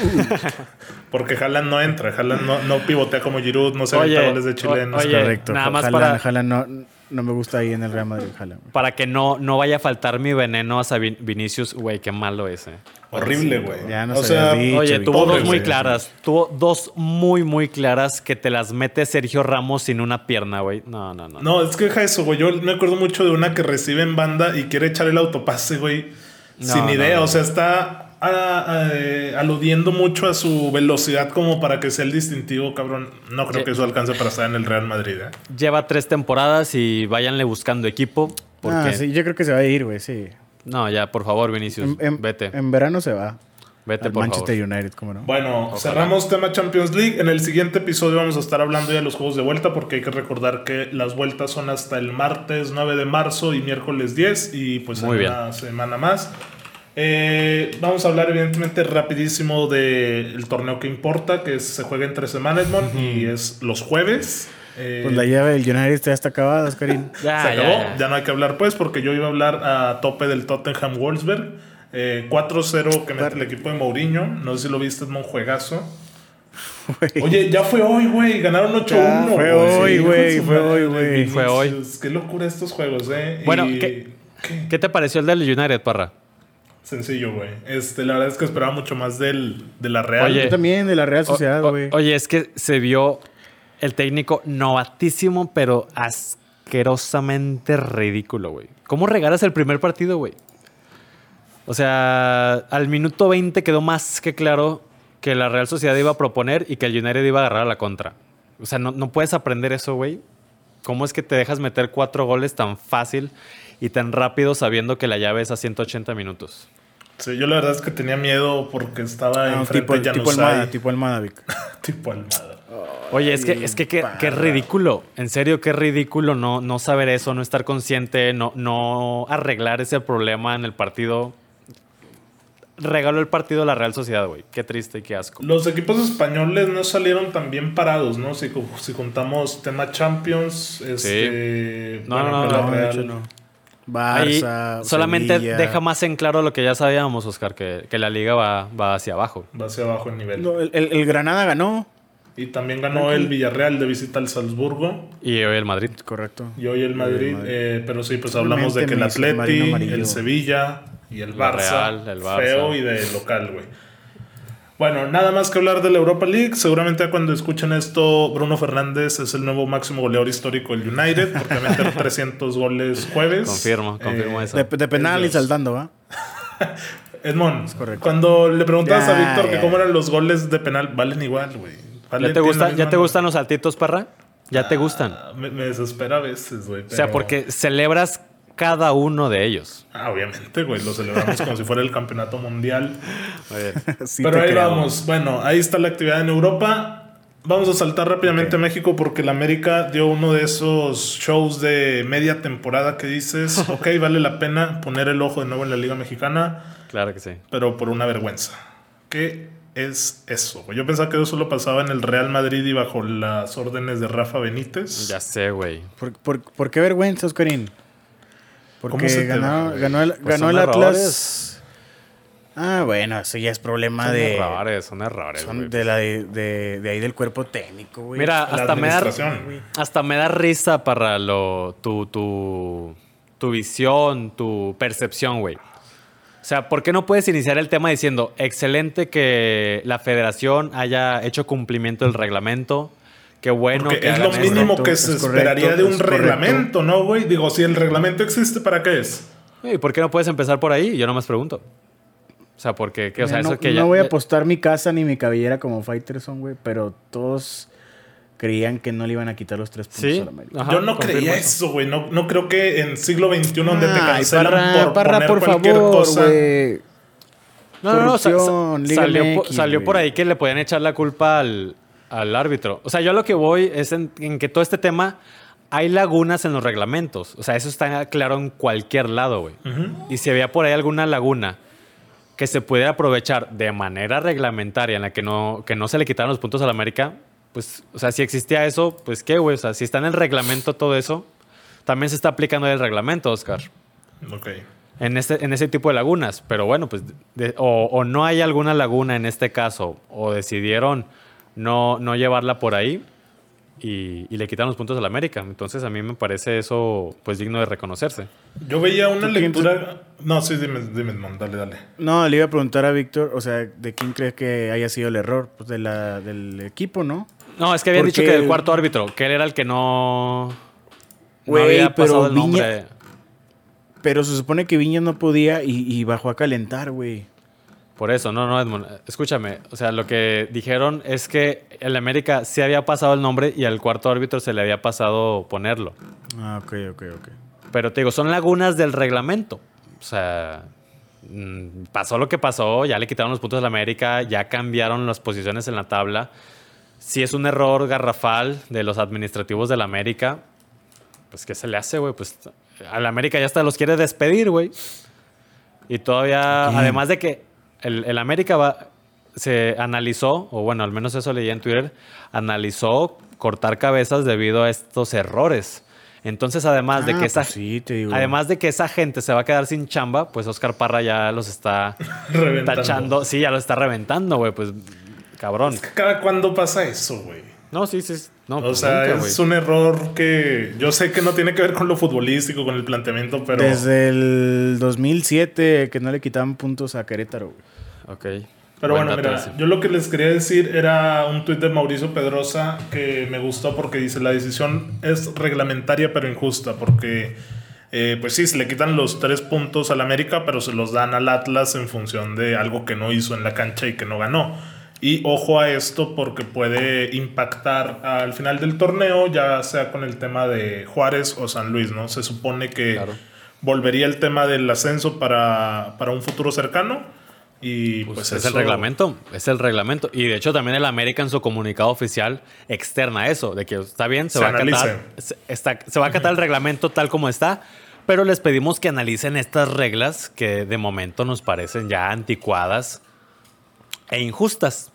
Porque Haaland no entra. Haaland no, no pivotea como Giroud, no se Oye, goles de chilenos. oye, Correcto. nada más Haaland- para- Haaland no, no me gusta ahí en el Real Madrid, Haaland. Para que no, no vaya a faltar mi veneno a Vin- Vinicius, güey, qué malo ese. Horrible, güey. Ya no o se sea, dicho, Oye, tuvo dos muy claras. Tuvo dos muy, muy claras que te las mete Sergio Ramos sin una pierna, güey. No, no, no. No, es que deja eso, güey. Yo me acuerdo mucho de una que recibe en banda y quiere echar el autopase, güey. No, sin idea. no. O sea, está ah, ah, eh, aludiendo mucho a su velocidad como para que sea el distintivo, cabrón. No creo Sí. que eso alcance para estar en el Real Madrid, ¿eh? Lleva tres temporadas y váyanle buscando equipo. Porque... Ah, sí, yo creo que se va a ir, güey, sí. No, ya, por favor, Vinicius. En, en- vete. en verano se va. Vete, al por Manchester favor. United, ¿cómo no? Bueno, cerramos tema Champions League. En el siguiente episodio vamos a estar hablando ya de los juegos de vuelta porque hay que recordar que las vueltas son hasta el martes 9 de marzo y miércoles 10 y pues Muy bien. una semana más. Eh, vamos a hablar evidentemente rapidísimo del torneo que importa, que es- se juega entre semanas Edmond, y es los jueves. Eh, Pues la llave del United ya está acabada, Oscarín. Ya, se ya, acabó, ya. ya, no hay que hablar pues porque yo iba a hablar a tope del Tottenham Wolfsburg. Eh, 4-0 que mete el equipo de Mourinho. No sé si lo viste, Edmond, juegazo. Güey. Oye, ya fue hoy, güey. Ganaron 8-1. Ya, fue hoy, güey, fue hoy, güey. Fue hoy. Qué locura estos juegos, eh. Bueno, Y- ¿qué- ¿qué? ¿Qué te pareció el del United, Parra? Sencillo, güey. Este, la verdad es que esperaba mucho más del, de la Real. Oye, Yo también de la Real Sociedad, güey. oye, es que se vio el técnico novatísimo, pero asquerosamente ridículo, güey. ¿Cómo regalas el primer partido, güey? O sea, al minuto 20 quedó más que claro que la Real Sociedad iba a proponer y que el United iba a agarrar a la contra. O sea, no, no puedes aprender eso, güey. ¿Cómo es que te dejas meter cuatro goles tan fácil y tan rápido sabiendo que la llave es a 180 minutos? Sí, yo la verdad es que tenía miedo porque estaba enfrente tipo, de tipo. Almada, tipo Almada, Vic. tipo Almada. Oye, es que, es que qué, qué ridículo. En serio, qué ridículo no, no saber eso, no estar consciente, no, no arreglar ese problema en el partido. Regaló el partido a la Real Sociedad, güey. Qué triste y qué asco. Los equipos españoles no salieron tan bien parados, ¿no? Si, si contamos tema Champions, este... No, no, no, No, de Real- hecho no. Ahí Barça, solamente Sevilla. deja más en claro lo que ya sabíamos, Oscar, que, que la liga va, va hacia abajo. Va hacia abajo el nivel. No, el, el- el Granada ganó. Y también ganó el Villarreal de visita al Salzburgo. Y hoy el Madrid. Correcto. Y hoy el Madrid, Madrid. eh, pero sí, pues hablamos de que el Atleti, el Sevilla y el Barça. Real, el Barça. Feo y de local, güey. Bueno, nada más que hablar de la Europa League. Seguramente cuando escuchen esto, Bruno Fernández es el nuevo máximo goleador histórico del United, porque meter 300 goles jueves. Confirmo, confirmo Eh, eso. De, de penal y saltando, ¿va? Edmond, correcto. cuando le preguntabas a Víctor que cómo eran los goles de penal, valen igual, güey. Valen- ¿Ya te, gusta, ¿Ya te gustan los saltitos, parra? ¿Ya te gustan? Ah, Me, me desespera a veces, güey. O sea, porque celebras cada uno de ellos. Ah, obviamente, güey. Lo celebramos como si fuera el campeonato mundial. Sí Pero ahí creo. vamos. Bueno, ahí está la actividad en Europa. Vamos a saltar rápidamente a México porque el América dio uno de esos shows de media temporada que dices, ok, vale la pena poner el ojo de nuevo en la Liga Mexicana, Claro que sí. pero por una vergüenza. ¿Qué es eso? Yo pensaba que eso solo pasaba en el Real Madrid y bajo las órdenes de Rafa Benítez. Ya sé, güey. ¿Por, por, por qué vergüenza, Oscarín? ¿Cómo Porque te ganó, el, Pues ganó son el Atlas. errores. Ah, bueno, eso ya es problema Son de, errores, son errores, son güey. de, la de, de- de ahí del cuerpo técnico, güey. Mira, hasta me, da, hasta me da risa para lo, tu, tu, tu visión, tu percepción, güey. O sea, ¿por qué no puedes iniciar el tema diciendo, excelente que la federación haya hecho cumplimiento del reglamento? Qué bueno Porque que es lo hagan esto"? mínimo que es se correcto, esperaría de un correcto. reglamento, ¿no, güey? Digo, si el reglamento existe, ¿para qué es? ¿Y por qué no puedes empezar por ahí? Yo nomás pregunto. O sea, porque, ¿qué? O sea, no, eso que no ya... voy a apostar mi casa ni mi cabellera como Fighterson, güey, pero todos creían que no le iban a quitar los tres puntos Sí. a la América. Ajá, Yo no creía eso. güey. No, no creo que en siglo XXI donde te cancelan Parra, por Parra, poner por cualquier favor, cosa. güey. No, no, no. salió por ahí que le podían echar la culpa al, al árbitro. O sea, yo a lo que voy es en, en que todo este tema hay lagunas en los reglamentos. O sea, eso está claro en cualquier lado, güey. Y si había por ahí alguna laguna que se pudiera aprovechar de manera reglamentaria en la que no, que no se le quitaran los puntos a la América, pues, o sea, si existía eso, pues qué, güey. O sea, si está en el reglamento todo eso, también se está aplicando el reglamento, Oscar Ok. en, este, en ese tipo de lagunas. Pero bueno, pues de- o, o no hay alguna laguna en este caso, o decidieron no, no llevarla por ahí y, y le quitaron los puntos a la América. Entonces a mí me parece eso pues digno de reconocerse. Yo veía una ¿Tú quién lectura. No, sí, dime, dime, Edmond, dale, dale. No, le iba a preguntar a Víctor, o sea, ¿de quién crees que haya sido el error? Pues de la, del equipo, ¿no? No, es que habían dicho que el cuarto árbitro, que él era el que no, no había pero pasado el Viña- nombre. Pero se supone que Viña no podía y, y bajó a calentar, güey. Por eso, no, no, Edmond. Escúchame. O sea, lo que dijeron es que el América sí había pasado el nombre y al cuarto árbitro se le había pasado ponerlo. Ah, ok, ok, ok. Pero te digo, son lagunas del reglamento. O sea, mm, pasó lo que pasó, ya le quitaron los puntos a la América, ya cambiaron las posiciones en la tabla. Si es un error garrafal de los administrativos de la América, pues ¿qué se le hace, güey? Pues a la América ya hasta los quiere despedir, güey. Y todavía, además de que el, el América va, se analizó, o bueno, al menos eso leí en Twitter, analizó cortar cabezas debido a estos errores. Entonces, además de Ah, que esa, pues sí, te digo. además de que esa gente se va a quedar sin chamba, pues Oscar Parra ya los está Reventando. tachando, sí, ya los está reventando, güey, pues cabrón. ¿Cada cuándo pasa eso, güey? No, sí, sí. No, O pues sea, nunca, es un error que yo sé que no tiene que ver con lo futbolístico, con el planteamiento, pero Desde el 2007 que no le quitaban puntos a Querétaro, güey. Ok. Pero Buen bueno, mira, ese. yo lo que les quería decir era un tuit de Mauricio Pedrosa que me gustó porque dice, la decisión es reglamentaria pero injusta porque, eh, pues sí, se le quitan los tres puntos al América, pero se los dan al Atlas en función de algo que no hizo en la cancha y que no ganó. Y ojo a esto porque puede impactar al final del torneo, ya sea con el tema de Juárez o San Luis, ¿no? Se supone que Claro. volvería el tema del ascenso para, para un futuro cercano. Y pues, Pues es eso- el reglamento, es el reglamento. Y de hecho también el América en su comunicado oficial externa eso, de que está bien, se, Se va a acatar, se, está- se va a acatar el reglamento tal como está, pero les pedimos que analicen estas reglas que de momento nos parecen ya anticuadas e injustas.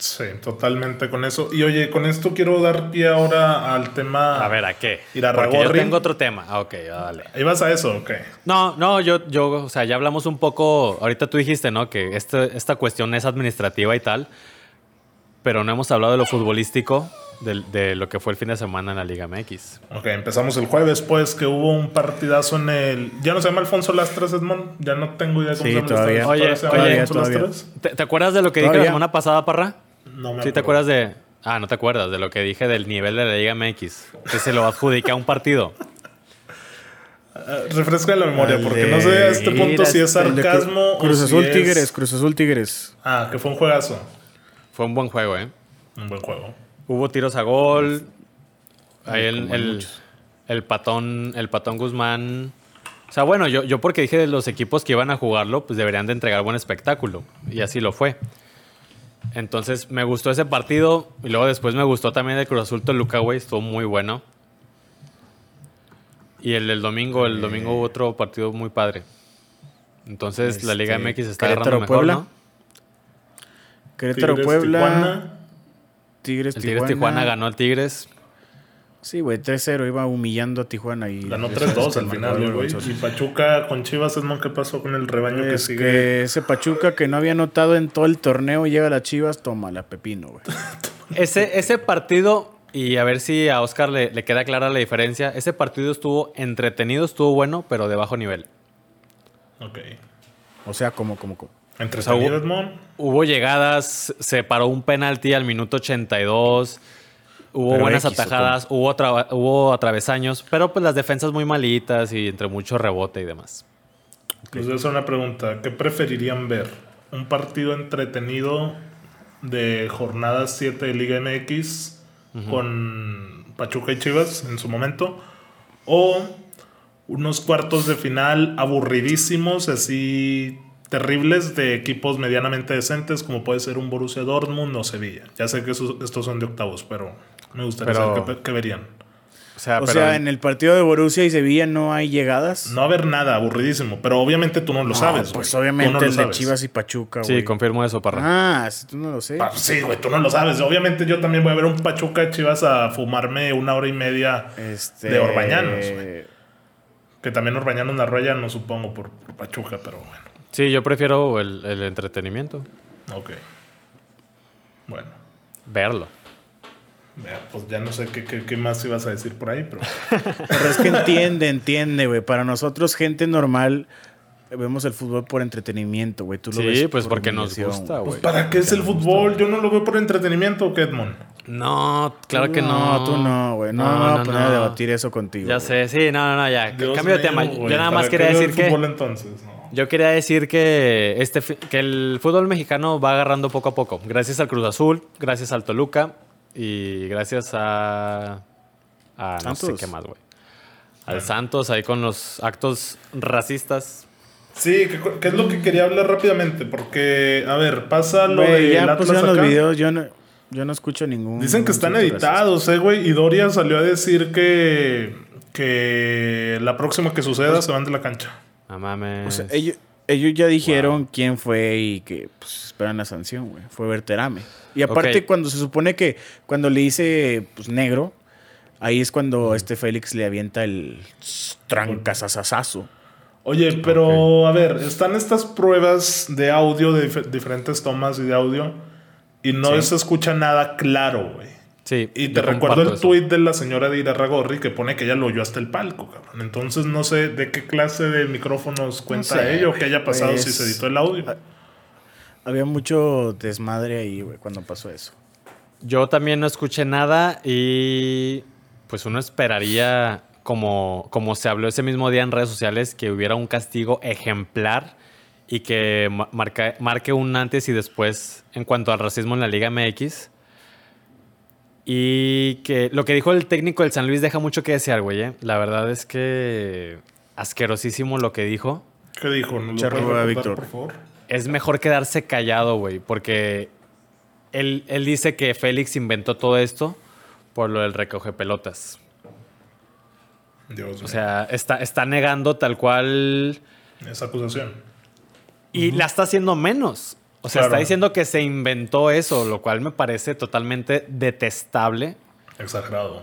Sí, totalmente con eso. Y oye, con esto quiero dar pie ahora al tema. A ver, ¿a qué? Irarragorri. Porque yo tengo otro tema. Ah, ok, dale. ¿Ahí vas a eso? Ok. No, no, yo, yo, o sea, ya hablamos un poco. Ahorita tú dijiste, ¿no? Que este- esta cuestión es administrativa y tal. Pero no hemos hablado de lo futbolístico, de, de lo que fue el fin de semana en la Liga MX. Ok, empezamos el jueves, pues, que hubo un partidazo en el. ¿Ya no se llama Alfonso Lastres, Edmond? Ya no tengo idea cómo Sí, se llama todavía. Oye, se llama oye, Alfonso todavía. ¿Te, te acuerdas de lo que dije la semana pasada, Parra? No me ¿Sí te acuerdas de.? Ah, no te acuerdas de lo que dije del nivel de la Liga MX. Que se lo adjudica a un partido. Ah, refresca la memoria, porque no sé a este punto si es Cru- sarcasmo o Cruz si Azul es- Tigres, Cruz Azul Tigres. Ah, que fue un juegazo. Fue un buen juego, ¿eh? Un buen juego. Hubo tiros a gol. Ahí el, el, el patón, el patón Guzmán. O sea, bueno, yo, yo porque dije de los equipos que iban a jugarlo, pues deberían de entregar buen espectáculo. Y así lo fue. Entonces me gustó ese partido. Y luego después me gustó también el Cruz Azul Toluca, güey. Estuvo muy bueno. Y el del domingo, el domingo hubo otro partido muy padre. Entonces la Liga Este, MX está Querétaro, agarrando mejor, Puebla. ¿no? Querétaro, Tigres, Puebla. Tijuana. Tigres, El Tigres Tijuana ganó al Tigres. Sí, güey, 3-0. Iba humillando a Tijuana y... Ganó ya 3-2 sabes que al final, güey. Y Pachuca con Chivas, Edmond, ¿qué pasó con el rebaño que Es sigue? que ese Pachuca que no había notado en todo el torneo llega a las Chivas, toma la pepino, güey. Ese, ese partido, y a ver si a Oscar le, le queda clara la diferencia, ese partido estuvo entretenido, estuvo bueno, pero de bajo nivel. Ok. O sea, como, como, como. Entretenido, O sea, Edmond. Hubo llegadas, se paró un penalti al minuto 82, hubo Pero buenas X, ¿o atajadas, hubo, hubo atravesaños, pero pues las defensas muy malitas y entre mucho rebote y demás. Les voy a hacer una pregunta. ¿Qué preferirían ver? ¿Un partido entretenido de jornada 7 de Liga MX con Pachuca y Chivas en su momento? ¿O unos cuartos de final aburridísimos, así terribles, de equipos medianamente decentes, como puede ser un Borussia Dortmund o Sevilla? Ya sé que esos- estos son de octavos, pero me gustaría Pero- saber qué, qué verían. O sea, O pero sea, en el partido de Borussia y Sevilla no hay llegadas. No haber nada, aburridísimo. Pero obviamente tú no lo No, sabes. Pues obviamente no el de sabes. Chivas y Pachuca, sí, güey. confirmo eso, Parra. Ah, si tú no lo sé. Ah, sí, güey, tú no lo sabes. Obviamente yo también voy a ver un Pachuca Chivas a fumarme una hora y media Este... de Orbañanos, güey. Que también Orbañanos la raya, no supongo, por, por Pachuca, pero bueno. Sí, yo prefiero el, el entretenimiento, Ok. Bueno. verlo. Pues ya no sé qué, qué- qué más ibas a decir por ahí, pero... Pero es que entiende, entiende, güey. Para nosotros, gente normal, vemos el fútbol por entretenimiento, güey. Tú lo ves Sí, pues por porque nos gusta, Pues güey. ¿para qué es el fútbol? Yo no lo veo por entretenimiento, ¿o qué, Edmond? No, claro que no. tú no, güey. No, No, no, no, no. debatir eso contigo. Ya güey. sé, sí, no, no, no, ya. Dios Cambio de mío, tema. güey, Yo nada ¿para más quería decir que. fútbol entonces? No. Yo quería decir que, este, que el fútbol mexicano va agarrando poco a poco. Gracias al Cruz Azul, gracias al Toluca y gracias a. a no sé Santos. qué más, güey. Al Santos ahí con los actos racistas. Sí, ¿qué, qué es lo que quería hablar rápidamente? Porque, a ver, pasa lo Güey, de ya Atlas pusieron los videos. Yo no, yo no escucho ningún. Dicen que están editados, eh, güey. Y Doria salió a decir que, que la próxima que suceda se van de la cancha. No mames. O sea, ellos, ellos ya dijeron quién fue y que pues, esperan la sanción, güey. Fue Berterame. Y aparte, cuando se supone que cuando le dice pues, negro, ahí es cuando este Félix le avienta el trancazazazazo. Oye, pero a ver, están estas pruebas de audio, de dif- diferentes tomas y de audio, y no Sí. se escucha nada claro, güey. Sí. Y te recuerdo el tuit de la señora de Irarragorri que pone que ella lo oyó hasta el palco, cabrón. Entonces no sé de qué clase de micrófonos cuenta sé, ello, qué haya pasado pues, si se editó el audio. Había mucho desmadre ahí, güey, cuando pasó eso. Yo también no escuché nada y pues uno esperaría, como, como se habló ese mismo día en redes sociales, que hubiera un castigo ejemplar y que marca- marque un antes y después en cuanto al racismo en la Liga MX. Y que lo que dijo el técnico del San Luis deja mucho que desear, güey. ¿eh? La verdad es que asquerosísimo lo que dijo. ¿Qué dijo? ¿Nos lo Mucha puedes ruda, recordar, Víctor. por favor? Es mejor quedarse callado, güey, porque él, él dice que Félix inventó todo esto por lo del recoge pelotas. Dios mío. O sea, está, está negando tal cual esa acusación. y la está haciendo menos. O sea, Claro. está diciendo que se inventó eso, lo cual me parece totalmente detestable. Exagerado.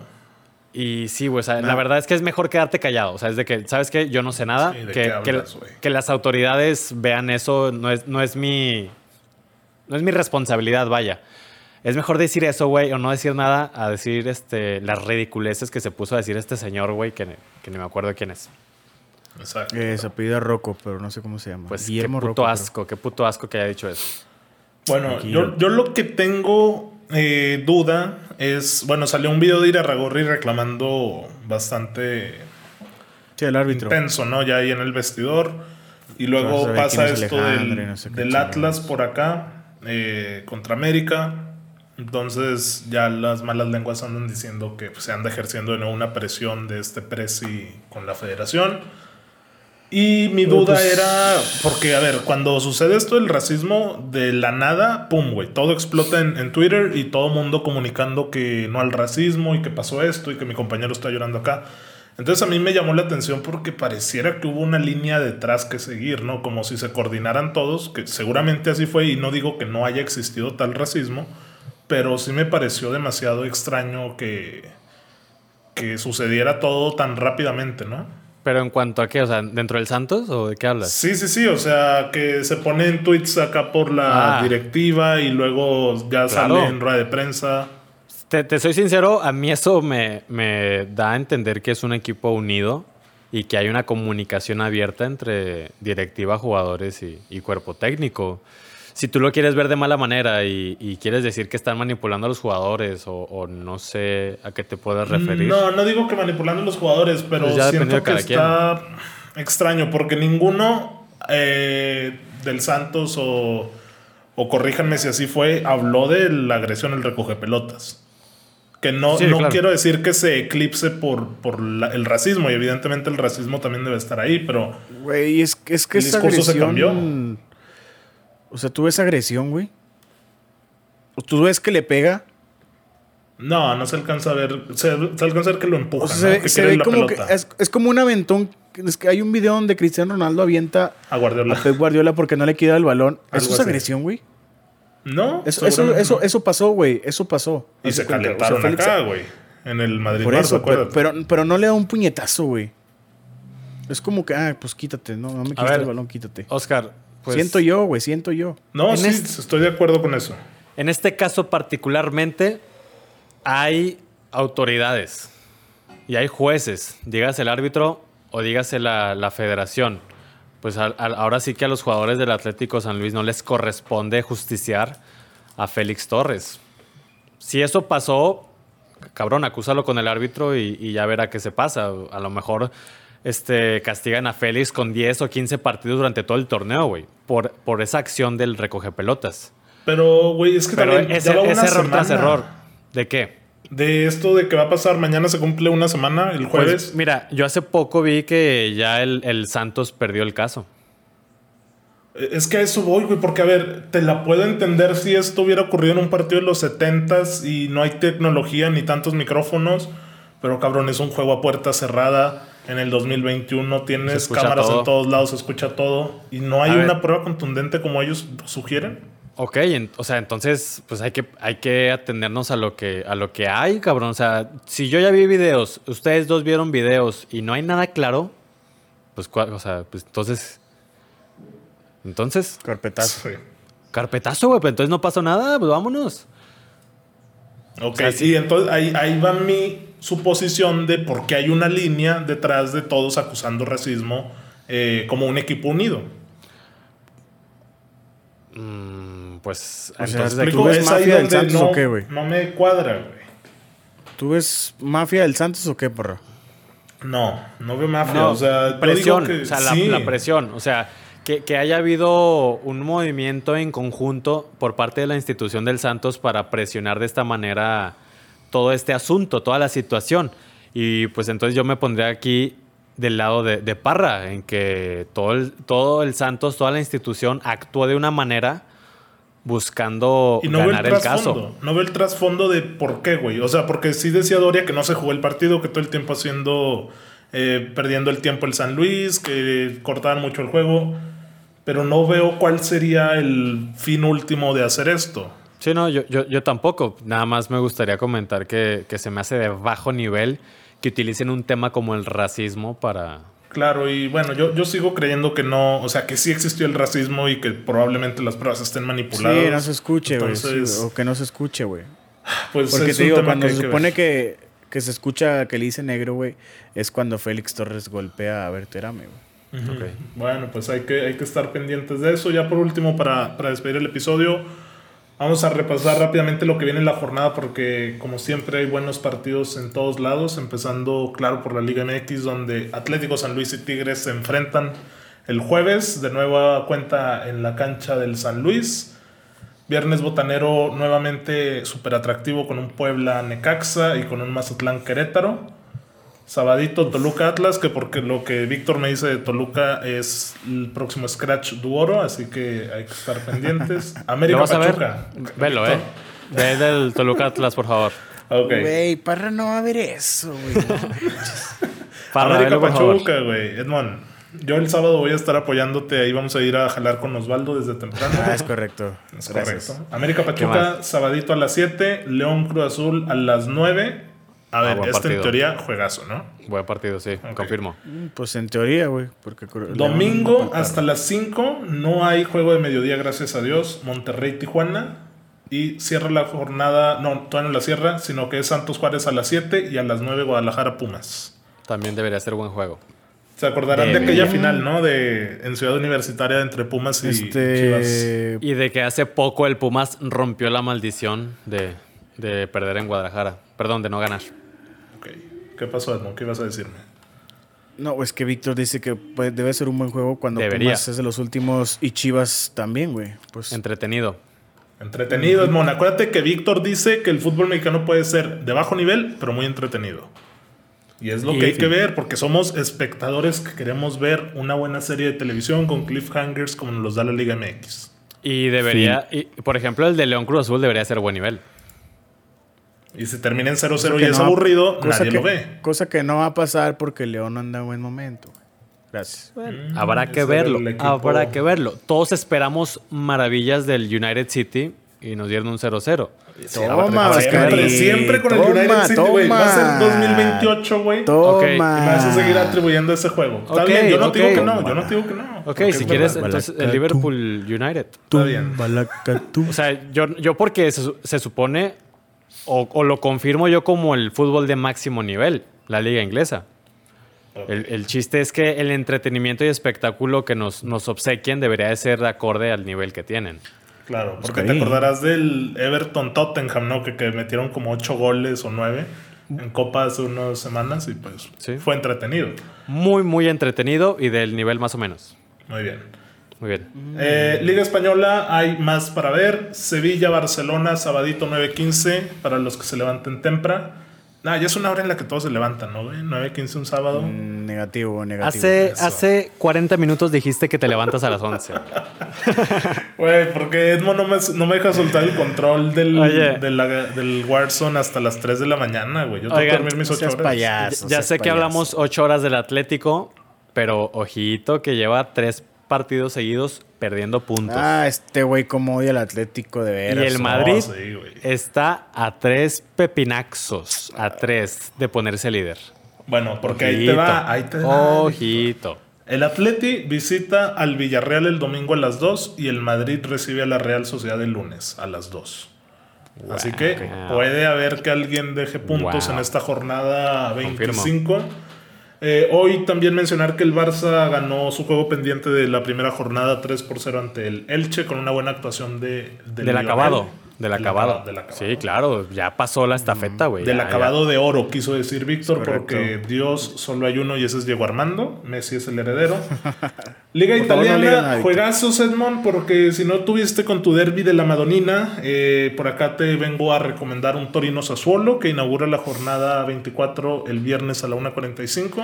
Y sí, güey, o sea, la verdad es que es mejor quedarte callado. O sea, es de que, ¿sabes qué? Yo no sé nada. Sí, ¿de que, qué que- hablas, güey? que las autoridades vean eso no es, no es mi. No es mi responsabilidad, vaya. Es mejor decir eso, güey, o no decir nada, a decir este, las ridiculeces que se puso a decir este señor, güey, que, que ni me acuerdo quién es. Exacto. Eh, se apellida Rocco, pero no sé cómo se llama. Pues Guillermo qué puto Rocco, asco, qué puto asco que haya dicho eso. Bueno, yo, yo lo que tengo eh, duda es, bueno, salió un video de Irarragorri reclamando bastante Sí, el árbitro. intenso, ¿no? Ya ahí en el vestidor. Y luego pasa es esto del, no sé qué del. Atlas por acá, eh, contra América. Entonces ya las malas lenguas andan diciendo que pues, se anda ejerciendo de nuevo una presión de este presi con la federación. Y mi duda pues- era, porque a ver, cuando sucede esto del racismo, de la nada, pum, güey, todo explota en, en Twitter y todo mundo comunicando que no al racismo y que pasó esto y que mi compañero está llorando acá. Entonces a mí me llamó la atención porque pareciera que hubo una línea detrás que seguir, ¿no? Como si se coordinaran todos, que seguramente así fue y no digo que no haya existido tal racismo, pero sí me pareció demasiado extraño que, que sucediera todo tan rápidamente, ¿no? Pero en cuanto a qué, o sea, ¿dentro del Santos o de qué hablas? Sí, sí, sí, o sea, que se ponen tweets acá por la Ah. directiva y luego ya Claro. sale en rueda de prensa. Te, te soy sincero, a mí eso me, me da a entender que es un equipo unido y que hay una comunicación abierta entre directiva, jugadores y, y cuerpo técnico. Si tú lo quieres ver de mala manera y, y quieres decir que están manipulando a los jugadores o, o no sé a qué te puedes referir. No, no digo que manipulando a los jugadores, pero Pues ya siento que está extraño porque ninguno eh, del Santos o, o corríjanme si así fue, habló de la agresión al recoge pelotas. Que no, Sí, no claro. quiero decir que se eclipse por, por la- el racismo, y evidentemente el racismo también debe estar ahí, pero Güey, es, es que El esa discurso se cambió. O sea, tú ves agresión, güey. O tú ves que le pega. no, no se alcanza a ver, se, se alcanza a ver que lo empuja, O sea, ¿no? se, ve- que se ve la como que es, es como un aventón. Es que hay un video donde Cristiano Ronaldo avienta a Guardiola. a Pep Guardiola porque no le queda el balón. Algo Eso es agresión, güey. No, Eso, eso, eso, no. eso pasó, güey. Eso pasó. Y se. O sea, calentaron acá, güey. En el Madrid Por Barça, eso, pero, pero, pero no le da un puñetazo, güey. Es como que, ah, pues quítate, no, no me quites ver. el balón, quítate. Oscar, pues, siento yo, güey, siento yo. No, en sí, este- estoy de acuerdo con eso. En este caso particularmente hay autoridades y hay jueces, dígase el árbitro o dígase la, la federación. Pues ahora sí que a los jugadores del Atlético San Luis no les corresponde justiciar a Félix Torres. Si eso pasó, cabrón, acúsalo con el árbitro y, y ya verá qué se pasa. A lo mejor este, castigan a Félix con 10 o 15 partidos durante todo el torneo, güey, por, por esa acción del recoge pelotas. Pero, güey, es que Pero también ese, ya va ese error tras error. ¿De qué? De esto de que va a pasar mañana se cumple una semana, el jueves. Pues, mira, yo hace poco vi que ya el, el Santos perdió el caso. Es que a eso voy, güey, porque a ver, te la puedo entender si esto hubiera ocurrido en un partido de los 70s y no hay tecnología ni tantos micrófonos, pero cabrón, es un juego a puerta cerrada. En el 2021 Se tienes cámaras todo. en todos lados, se escucha todo y no hay A una ver. prueba contundente como ellos sugieren. Ok, en- o sea, entonces, pues hay que, hay que atendernos a lo que, a lo que hay, cabrón. O sea, si yo ya vi videos, ustedes dos vieron videos y no hay nada claro, pues, o sea, pues entonces. Entonces, Carpetazo. Carpetazo, güey, pero entonces no pasó nada, pues vámonos. Ok, sea, sí. y entonces ahí, ahí va mi suposición de por qué hay una línea detrás de todos acusando racismo eh, como un equipo unido. Mm, pues, O sea, entonces, ¿tú mafia del Santos no, o qué, güey? No me cuadra, güey. ¿Tú ves mafia del Santos o qué, porra? No, no veo mafia. No, o sea, yo presión, digo que o sea, la, sí. la presión, o sea, que, que haya habido un movimiento en conjunto por parte de la institución del Santos para presionar de esta manera todo este asunto, toda la situación. Y pues entonces yo me pondré aquí del lado de, de Parra, en que todo el, todo el Santos, toda la institución actuó de una manera buscando Y no el ganar el trasfondo. caso. No veo el trasfondo de por qué, güey. O sea, porque sí decía Doria que no se jugó el partido, que todo el tiempo haciendo eh, perdiendo el tiempo el San Luis, que cortaban mucho el juego. Pero no veo cuál sería el fin último de hacer esto. Sí, no, yo, yo, yo tampoco. Nada más me gustaría comentar que, que se me hace de bajo nivel que utilicen un tema como el racismo para, Claro, y bueno, yo, yo sigo creyendo que no, o sea, que sí existió el racismo y que probablemente las pruebas estén manipuladas. Sí, no se escuche, güey. Entonces, sí, o que no se escuche, güey. pues Porque es te digo, cuando que se que supone que, que se escucha que le dice negro, güey, es cuando Félix Torres golpea a Berterame, güey. Ujú. Ok. Bueno, pues hay que, hay que estar pendientes de eso. Ya por último, para, para despedir el episodio, vamos a repasar rápidamente lo que viene en la jornada porque como siempre hay buenos partidos en todos lados, empezando claro por la Liga MX donde Atlético San Luis y Tigres se enfrentan el jueves, de nueva cuenta en la cancha del San Luis. Viernes botanero nuevamente súper atractivo con un Puebla Necaxa y con un Mazatlán Querétaro. Sabadito Toluca Atlas, que porque lo que Víctor me dice de Toluca es el próximo Scratch Duoro, así que hay que estar pendientes. ¿Lo América vas a ver? Pachuca. Velo, ¿eh? Ve del Toluca Atlas, por favor. Ok. Güey, Parra no va a ver eso, güey. Para América. Pachuca, güey. Edmond, yo el sábado voy a estar apoyándote. Ahí vamos a ir a jalar con Osvaldo desde temprano. ah, es correcto. Es Gracias. correcto. América ¿Qué Pachuca, sabadito a las 7, León Cruz Azul a las 9. A ver, buen este en teoría juegazo, ¿no? Buen partido, sí, confirmo. Mm, Pues en teoría, güey. Porque Domingo hasta las 5 no hay juego de mediodía, gracias a Dios. Monterrey, Tijuana. Y cierra la jornada, no, todavía no la cierra, sino que es Santos Juárez a las 7 y a las 9 Guadalajara Pumas. También debería ser buen juego. Se acordarán de aquella final, ¿no? De, en Ciudad Universitaria entre Pumas y Chivas. Este. Y de que hace poco el Pumas rompió la maldición de, de perder en Guadalajara. Perdón, de no ganar. Ok. ¿Qué pasó, Edmond? ¿Qué ibas a decirme? No, es que Víctor dice que pues, debe ser un buen juego cuando Debería. Pumas es de los últimos y Chivas también, güey. Pues Entretenido. Entretenido, Edmond. Acuérdate que Víctor dice que el fútbol mexicano puede ser de bajo nivel, pero muy entretenido. Y es lo Y- que hay que ver, porque somos espectadores que queremos ver una buena serie de televisión con cliffhangers como nos los da la Liga MX. Y debería, y, por ejemplo, el de León Cruz Azul debería ser buen nivel. Y si termina en 0-0 cosa y es no- aburrido, cosa nadie que, lo ve. Cosa que no va a pasar porque León no anda en buen momento. Gracias. Mm, Habrá que verlo. el Habrá que verlo. Todos esperamos maravillas del United City y nos dieron un 0-0. Toma, Siempre, siempre con el toma, United City, güey. Va a ser toma. 2028, güey. Y Toma. Ok, me vas a seguir atribuyendo ese juego. Está Ok, bien, yo no ok. digo que no, yo no digo que no. Ok, si es quieres, verdad. entonces el. Liverpool United. Está bien. Balacatú. O sea, yo, yo porque se, se supone, o, o lo confirmo yo como el fútbol de máximo nivel, la liga inglesa. El, el chiste es que el entretenimiento y espectáculo que nos, nos obsequian debería de ser de acorde al nivel que tienen. Claro, porque te acordarás del Everton Tottenham, ¿no? Que, que metieron como 8 goles o 9 en Copa hace unas semanas y pues Sí. fue entretenido. Muy, muy entretenido y del nivel más o menos. Muy bien. Muy bien. Eh, Liga Española hay más para ver. Sevilla, Barcelona, sabadito 9.15 para los que se levanten temprano. Ah, ya es una hora en la que todos se levantan, ¿no? güey? 9.15 un sábado. Mm, negativo, negativo. Hace, eso. hace 40 minutos dijiste que te levantas a las 11. Güey, porque Edmo no me, no me deja soltar el control del, de la- del Warzone hasta las 3 de la mañana, güey. Yo tengo que dormir mis no 8 seas horas. payaso. ya seas sé que payaso. hablamos 8 horas del Atlético, pero ojito que lleva tres partidos seguidos perdiendo puntos. Ah, este güey como odia al Atlético de veras. Y el oh. Madrid sí, güey. está a tres pepinaxos, a tres de ponerse líder. Bueno, porque ahí te va, ahí te va. Ojito. El Atleti visita al Villarreal el domingo a las 2 y el Madrid recibe a la Real Sociedad el lunes a las 2. Así que Wow. puede haber que alguien deje puntos Wow. en esta jornada Confirmo. 25. Eh, hoy también mencionar que el Barça ganó su juego pendiente de la primera jornada 3 por 0 ante el Elche con una buena actuación de, Del, Lionel. acabado. Del acabado. del acabado. Sí, claro. Ya pasó la estafeta, güey. Del ya, acabado de oro, quiso decir Víctor, porque Dios solo hay uno y ese es Diego Armando. Messi es el heredero. Liga Por no Italiana, Víctor. juegazos, Edmond, porque si no tuviste con tu derby de la Madonina, eh, por acá te vengo a recomendar un Torino Sassuolo que inaugura la jornada 24 el viernes a la 1.45.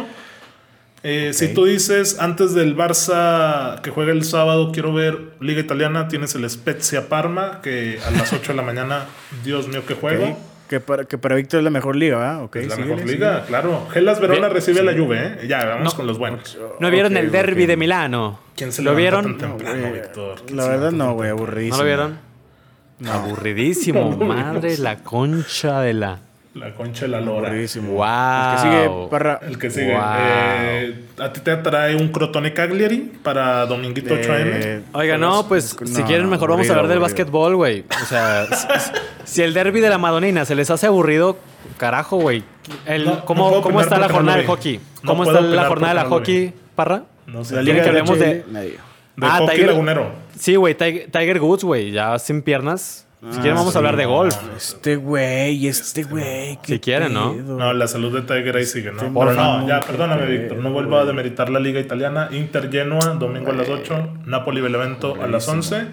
Eh, Si tú dices antes del Barça que juega el sábado, quiero ver Liga Italiana, tienes el Spezia Parma, que a las 8 de la mañana, Dios mío, qué juego. Que para, que para Víctor es la mejor liga, ¿verdad? Ok, Es la síguele, mejor liga, claro. Gelas Verona Bien, recibe a la Juve, ¿eh? Ya, vamos con los buenos. ¿No vieron el derby de Milano? ¿Quién se ¿Lo vieron? tan temprano, Víctor? ¿Quién La verdad no, güey, aburridísimo. ¿No lo vieron? Aburridísimo, madre, la concha de la. La concha de la lora. Wow. El que sigue, Parra. El que sigue. Wow. Eh, ¿A ti te trae un Crotone Cagliari para Dominguito 8M? Eh, Oiga, no, pues No, si quieren mejor vamos a aburrido, hablar del básquetbol, güey. O sea, si, si el derby de la Madonina se les hace aburrido, carajo, güey. El- No, ¿Cómo, cómo está la jornada lo de vi. hockey? No ¿Cómo está la jornada de la porque no lo vi. hockey, Parra? No sé. Liga que de hablemos de-. Ah, hockey Tiger- lagunero. Sí, güey, Tiger, Tiger Woods, güey, ya sin piernas. Si quieren vamos sí, a hablar de golf. Este güey, este güey. Si quieren, ¿no? No, la salud de Tiger ahí sigue, ¿no? Pero no, ya, perdóname, Víctor. No vuelvo a demeritar la liga italiana. Inter Genoa, domingo a las 8. Napoli Benevento a las 11.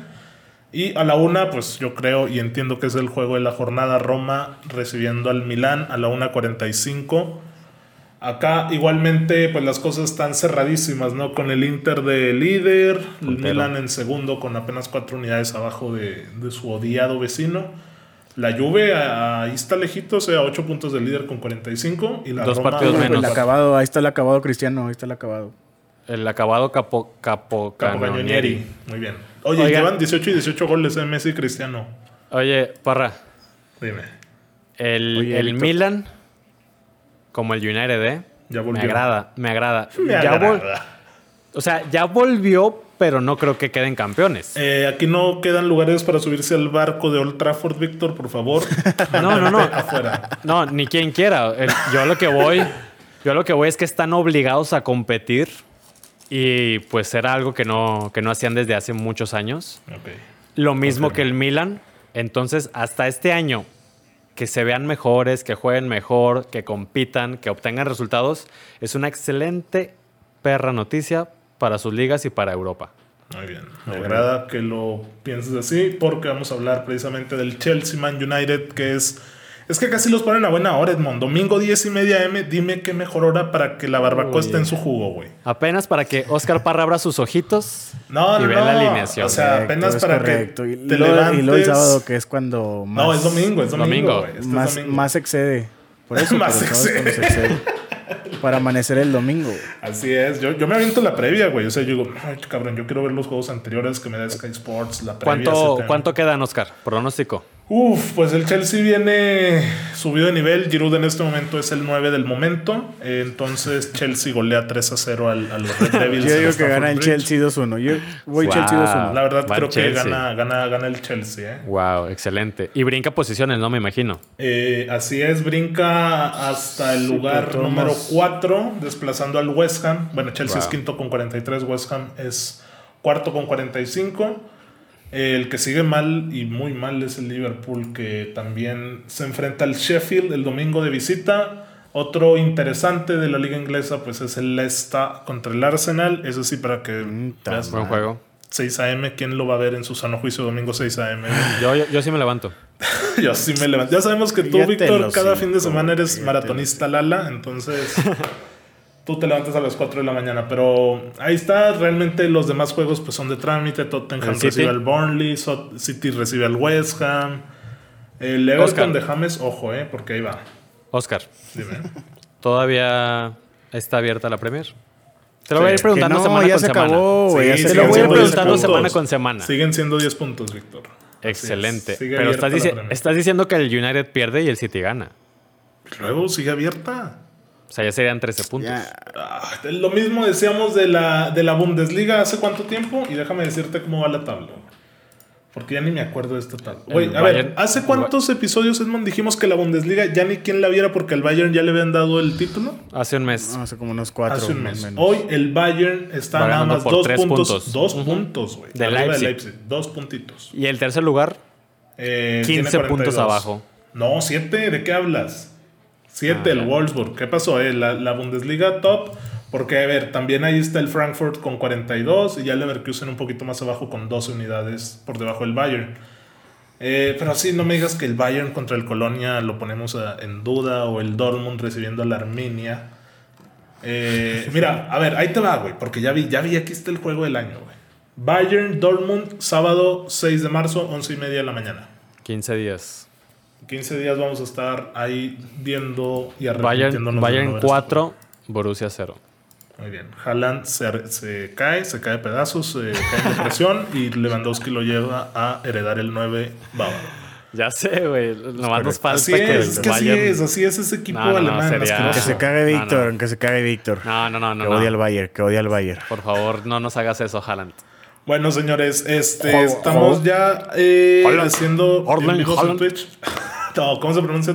Y a la 1, pues yo creo y entiendo que es el juego de la jornada. Roma recibiendo al Milán a la 1.45. Acá igualmente pues las cosas están cerradísimas, ¿no? Con el Inter de líder, el. Milan en segundo con apenas cuatro unidades abajo de, de su odiado vecino. La Juve ahí está lejitos, eh, a 8 puntos del líder con 45 y la Dos Roma partidos con El menos. acabado, ahí está el acabado cristiano, ahí está el acabado. El acabado capo, capo, Capocañonieri. Muy bien. Oye, Oigan. llevan 18 y 18 goles de Messi y Cristiano. Oye, Parra, Dime. el, Oye, el. Milan, como el United, ¿eh? Ya me volvió. agrada, me agrada. Me Ya agrada. o sea, ya volvió, pero no creo que queden campeones. Eh, aquí no quedan lugares para subirse al barco de Old Trafford, Víctor, por favor. No, no, no. Afuera. No, ni quien quiera. El- yo a lo que voy, yo a lo que voy es que están obligados a competir y pues era algo que no, que no hacían desde hace muchos años. Lo mismo que el Milan. Entonces, hasta este año, que se vean mejores, que jueguen mejor, que compitan, que obtengan resultados, es una excelente perra noticia para sus ligas y para Europa. Muy bien. Me agrada que lo pienses así porque vamos a hablar precisamente del Chelsea Man United, que es... Es que casi los ponen a buena hora, Edmond. Domingo 10 y media M, dime qué mejor hora para que la barbacoa esté en su jugo, güey. Apenas para que Oscar Parra abra sus ojitos No, y no, vea no. la alineación. O sea, Correcto, apenas es para correcto. que Y te levantes. Y luego el sábado, que es cuando más, No, es domingo, es domingo. Domingo. güey. Este es más, domingo. más excede. Por eso, Más es se excede. Para amanecer el domingo. Así es. Yo, yo me aviento la previa, güey. O sea, yo digo, ay, cabrón, yo quiero ver los juegos anteriores que me da Sky Sports, la previa. ¿Cuánto. ¿Cuánto quedan, Oscar? Pronóstico. Uf, pues el Chelsea viene subido de nivel. Giroud en este momento es el 9 del momento. Eh, Entonces Chelsea golea 3 a 0 al, a los Red Devils. Yo digo que gana el Bridge. Chelsea 2-1. Yo voy Wow. Chelsea 2-1. La verdad creo que gana, gana, gana el Chelsea. ¿eh? Wow, excelente. Y brinca posiciones, ¿no? Me imagino. Eh, así es, brinca hasta el lugar pero número todos- 4, desplazando al West Ham. Bueno, Chelsea es Wow. quinto con 43, West Ham es cuarto con 45. El que sigue mal y muy mal es el Liverpool, que también se enfrenta al Sheffield el domingo de visita. Otro interesante de la liga inglesa, pues es el Leicester contra el Arsenal. Eso sí, para que ta veas, Buen juego. 6 a.m. ¿Quién lo va a ver en su sano juicio domingo 6 a.m.? Yo, yo, yo sí me levanto. Yo sí me levanto. Ya sabemos que tú, Víctor, cada cinco, fin de semana eres maratonista Lala, entonces tú te levantas a las 4 de la mañana. Pero ahí está, realmente los demás juegos pues son de trámite. Tottenham ¿El recibe al Burnley, So- City recibe al West Ham. El Everton Oscar. de James, ojo, eh, porque ahí va. Oscar, Dime. ¿todavía está abierta la Premier? Te lo Sí. voy a ir preguntando no, semana ya con se semana. acabó, ya Sí, se te siguen lo voy a ir siendo acabó. 10 preguntando puntos. semana con semana. Siguen siendo 10 puntos, Víctor. Es. Excelente. Pero estás, dici- estás diciendo que el United pierde y el City gana. Luego sigue abierta. O sea, ya serían 13 puntos. Ah, lo mismo decíamos de la, de la Bundesliga hace cuánto tiempo y déjame decirte cómo va la tabla. Porque ya ni me acuerdo de esta tabla. Güey, El a ver, ¿hace cuántos episodios, Edmond, dijimos que la Bundesliga ya ni quien la viera porque al Bayern ya le habían dado el título? Hace un mes. No, hace como unos cuatro. Hace un mes. menos. Hoy el Bayern está Va nada ganando más por dos tres puntos. puntos. Dos puntos, güey. De Leipzig. Dos puntitos. Y el tercer lugar, Eh, 15 tiene puntos 42. abajo. No, siete, ¿de qué hablas? Siete, Ah, el ya. Wolfsburg. ¿Qué pasó? eh? La, la Bundesliga top. Porque, a ver, también ahí está el Frankfurt con 42 y ya el Leverkusen un poquito más abajo con 12 unidades por debajo del Bayern. Eh, pero sí, no me digas que el Bayern contra el Colonia lo ponemos a- en duda o el Dortmund recibiendo a la Arminia. Eh, mira, a ver, ahí te va, güey, porque ya vi, ya vi, aquí está el juego del año, güey. Bayern, Dortmund, sábado 6 de marzo, 11 y media de la mañana. 15 días. En 15 días vamos a estar ahí viendo y Bayern, arrepintiéndonos Bayern haber 4, Borussia 0. estado. Muy bien. Haaland se, se cae, se cae pedazos, se cae en depresión y Lewandowski lo lleva a heredar el 9 bávaro. Ya sé, güey. Nomás nos falta Así que es, el es que así Bayern- es, así es ese equipo No, no, no, alemán sería-. Que se cague No, Víctor, no. que se cague Víctor. No, no, no, no. que odia no. al Bayern, que odia al Bayern. Por favor, no nos hagas eso, Haaland. Bueno, señores, este, estamos ya eh, haciendo en. Twitch. ¿Cómo se pronuncia?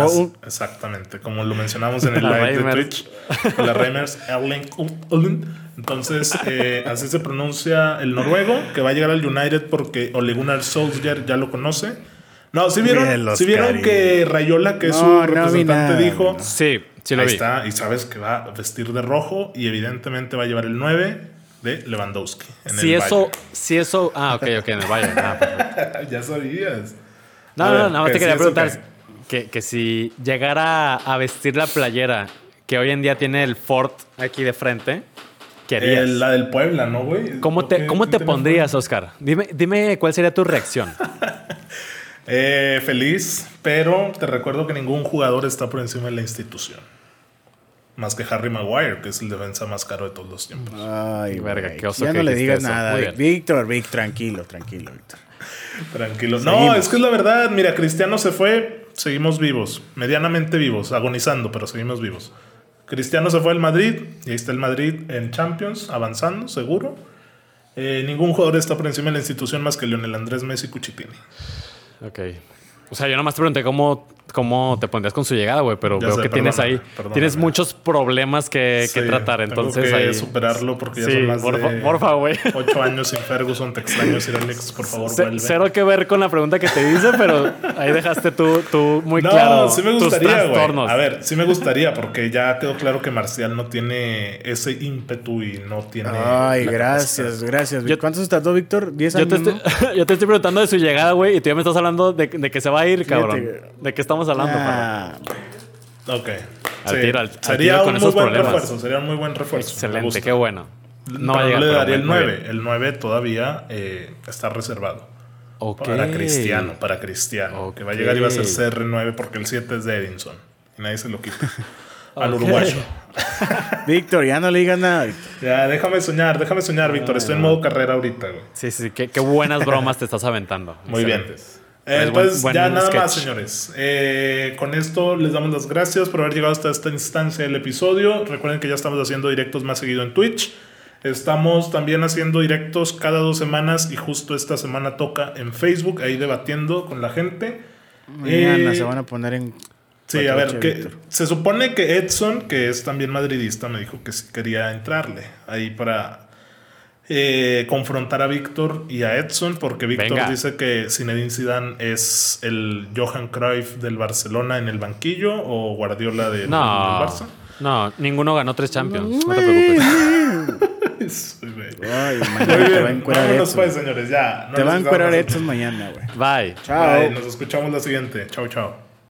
As- Exactamente, como lo mencionamos en el La live de. Twitch. La Reimers Erling. Entonces, eh, así se pronuncia el noruego, que va a llegar al United porque Ole Gunnar Solskjaer ya lo conoce. No, si vieron, ¿sí vieron que Rayola, que es No, su representante, dijo... Sí, sí lo Ahí vi. está, y sabes que va a vestir de rojo y evidentemente va a llevar el 9 de Lewandowski. En Si el eso, si eso. Ah, ok, ok, en el Bayern. Ah, ya sabías. No, no, no, nada más ¿qué? te quería ¿Sí eso preguntar que, que si llegara a vestir la playera que hoy en día tiene el Ford aquí de frente. Eh, la del Puebla, ¿no, güey? ¿Cómo ¿Por te? ¿cómo ¿Qué te pondrías, Oscar? Dime, dime cuál sería tu reacción. Eh, feliz, pero te recuerdo que ningún jugador está por encima de la institución. Más que Harry Maguire, que es el defensa más caro de todos los tiempos. Ay, Verga, qué oso Ya que no le digas eso. nada. Bien. Víctor, Vic, tranquilo, tranquilo, Víctor. Tranquilo. No, Seguimos. es que es la verdad. Mira, Cristiano se fue, seguimos vivos. Medianamente vivos, agonizando, pero seguimos vivos. Cristiano se fue al Madrid y ahí está el Madrid en Champions, avanzando, seguro. Eh, ningún jugador está por encima de la institución más que Lionel Andrés Messi Cuchitini. Ok. O sea, yo nomás te pregunté cómo, cómo te pondrías con su llegada, güey, pero Ya veo sé, que tienes ahí. Tienes muchos problemas que, que tratar, tengo entonces que ahí. superarlo porque ya Sí, son más por, de fa- porfa, güey. ocho años sin Ferguson. Te extraño, Sir Alex, por favor, Ce- vuelve. Cero que ver con la pregunta que te hice, pero ahí dejaste tú, tú muy no, claro sí me tus gustaría, güey. trastornos. A ver, sí me gustaría porque ya quedó claro que Marcial no tiene ese ímpetu y no tiene. Ay, gracias, gracias. Yo- ¿Cuánto se tardó, Víctor? ¿10 Yo años? te, estoy, no? yo te estoy preguntando de su llegada, güey, y tú ya me estás hablando de, de que se va a ir, cabrón. que- ¿De qué estamos hablando, cabrón? Ah, Ok. Al tiro, al- al sería tiro con un muy esos buen problemas. refuerzo. Sería un muy buen refuerzo. Excelente, qué bueno. No va a llegar, le daría el muy 9. bien. El 9 todavía eh, está reservado. Ok. Para Cristiano, para Cristiano. Que va a llegar y va a ser CR9 porque el 7 es de Edinson. Y nadie se lo quita. Al uruguayo. Víctor, ya no le digas nada. Víctor. Ya, déjame soñar, déjame soñar, Víctor. Estoy en modo carrera ahorita, güey. Sí, sí, qué, qué buenas bromas te estás aventando. Muy bien. Excelentes. Eh, Es buen- Entonces, buen ya nada sketch. más, señores. Eh, con esto les damos las gracias por haber llegado hasta esta instancia del episodio. Recuerden que ya estamos haciendo directos más seguido en Twitch. Estamos también haciendo directos cada dos semanas y justo esta semana toca en Facebook, ahí debatiendo con la gente. Mañana Eh, se van a poner en. Sí, a ver, que se supone que Edson, que es también madridista, me dijo que sí quería entrarle ahí para eh, confrontar a Víctor y a Edson, porque Víctor dice que Zinedine Zidane es el Johan Cruyff del Barcelona en el banquillo o Guardiola del, del No, Barça. no, ninguno ganó tres Champions. No te preocupes. Ay, mañana te va a bien, encuerar vámonos Edson. pues, señores, ya. no Te va a encuerar Edson mañana, güey. Bye. Chao. Bye, nos escuchamos la siguiente. Chao, chao.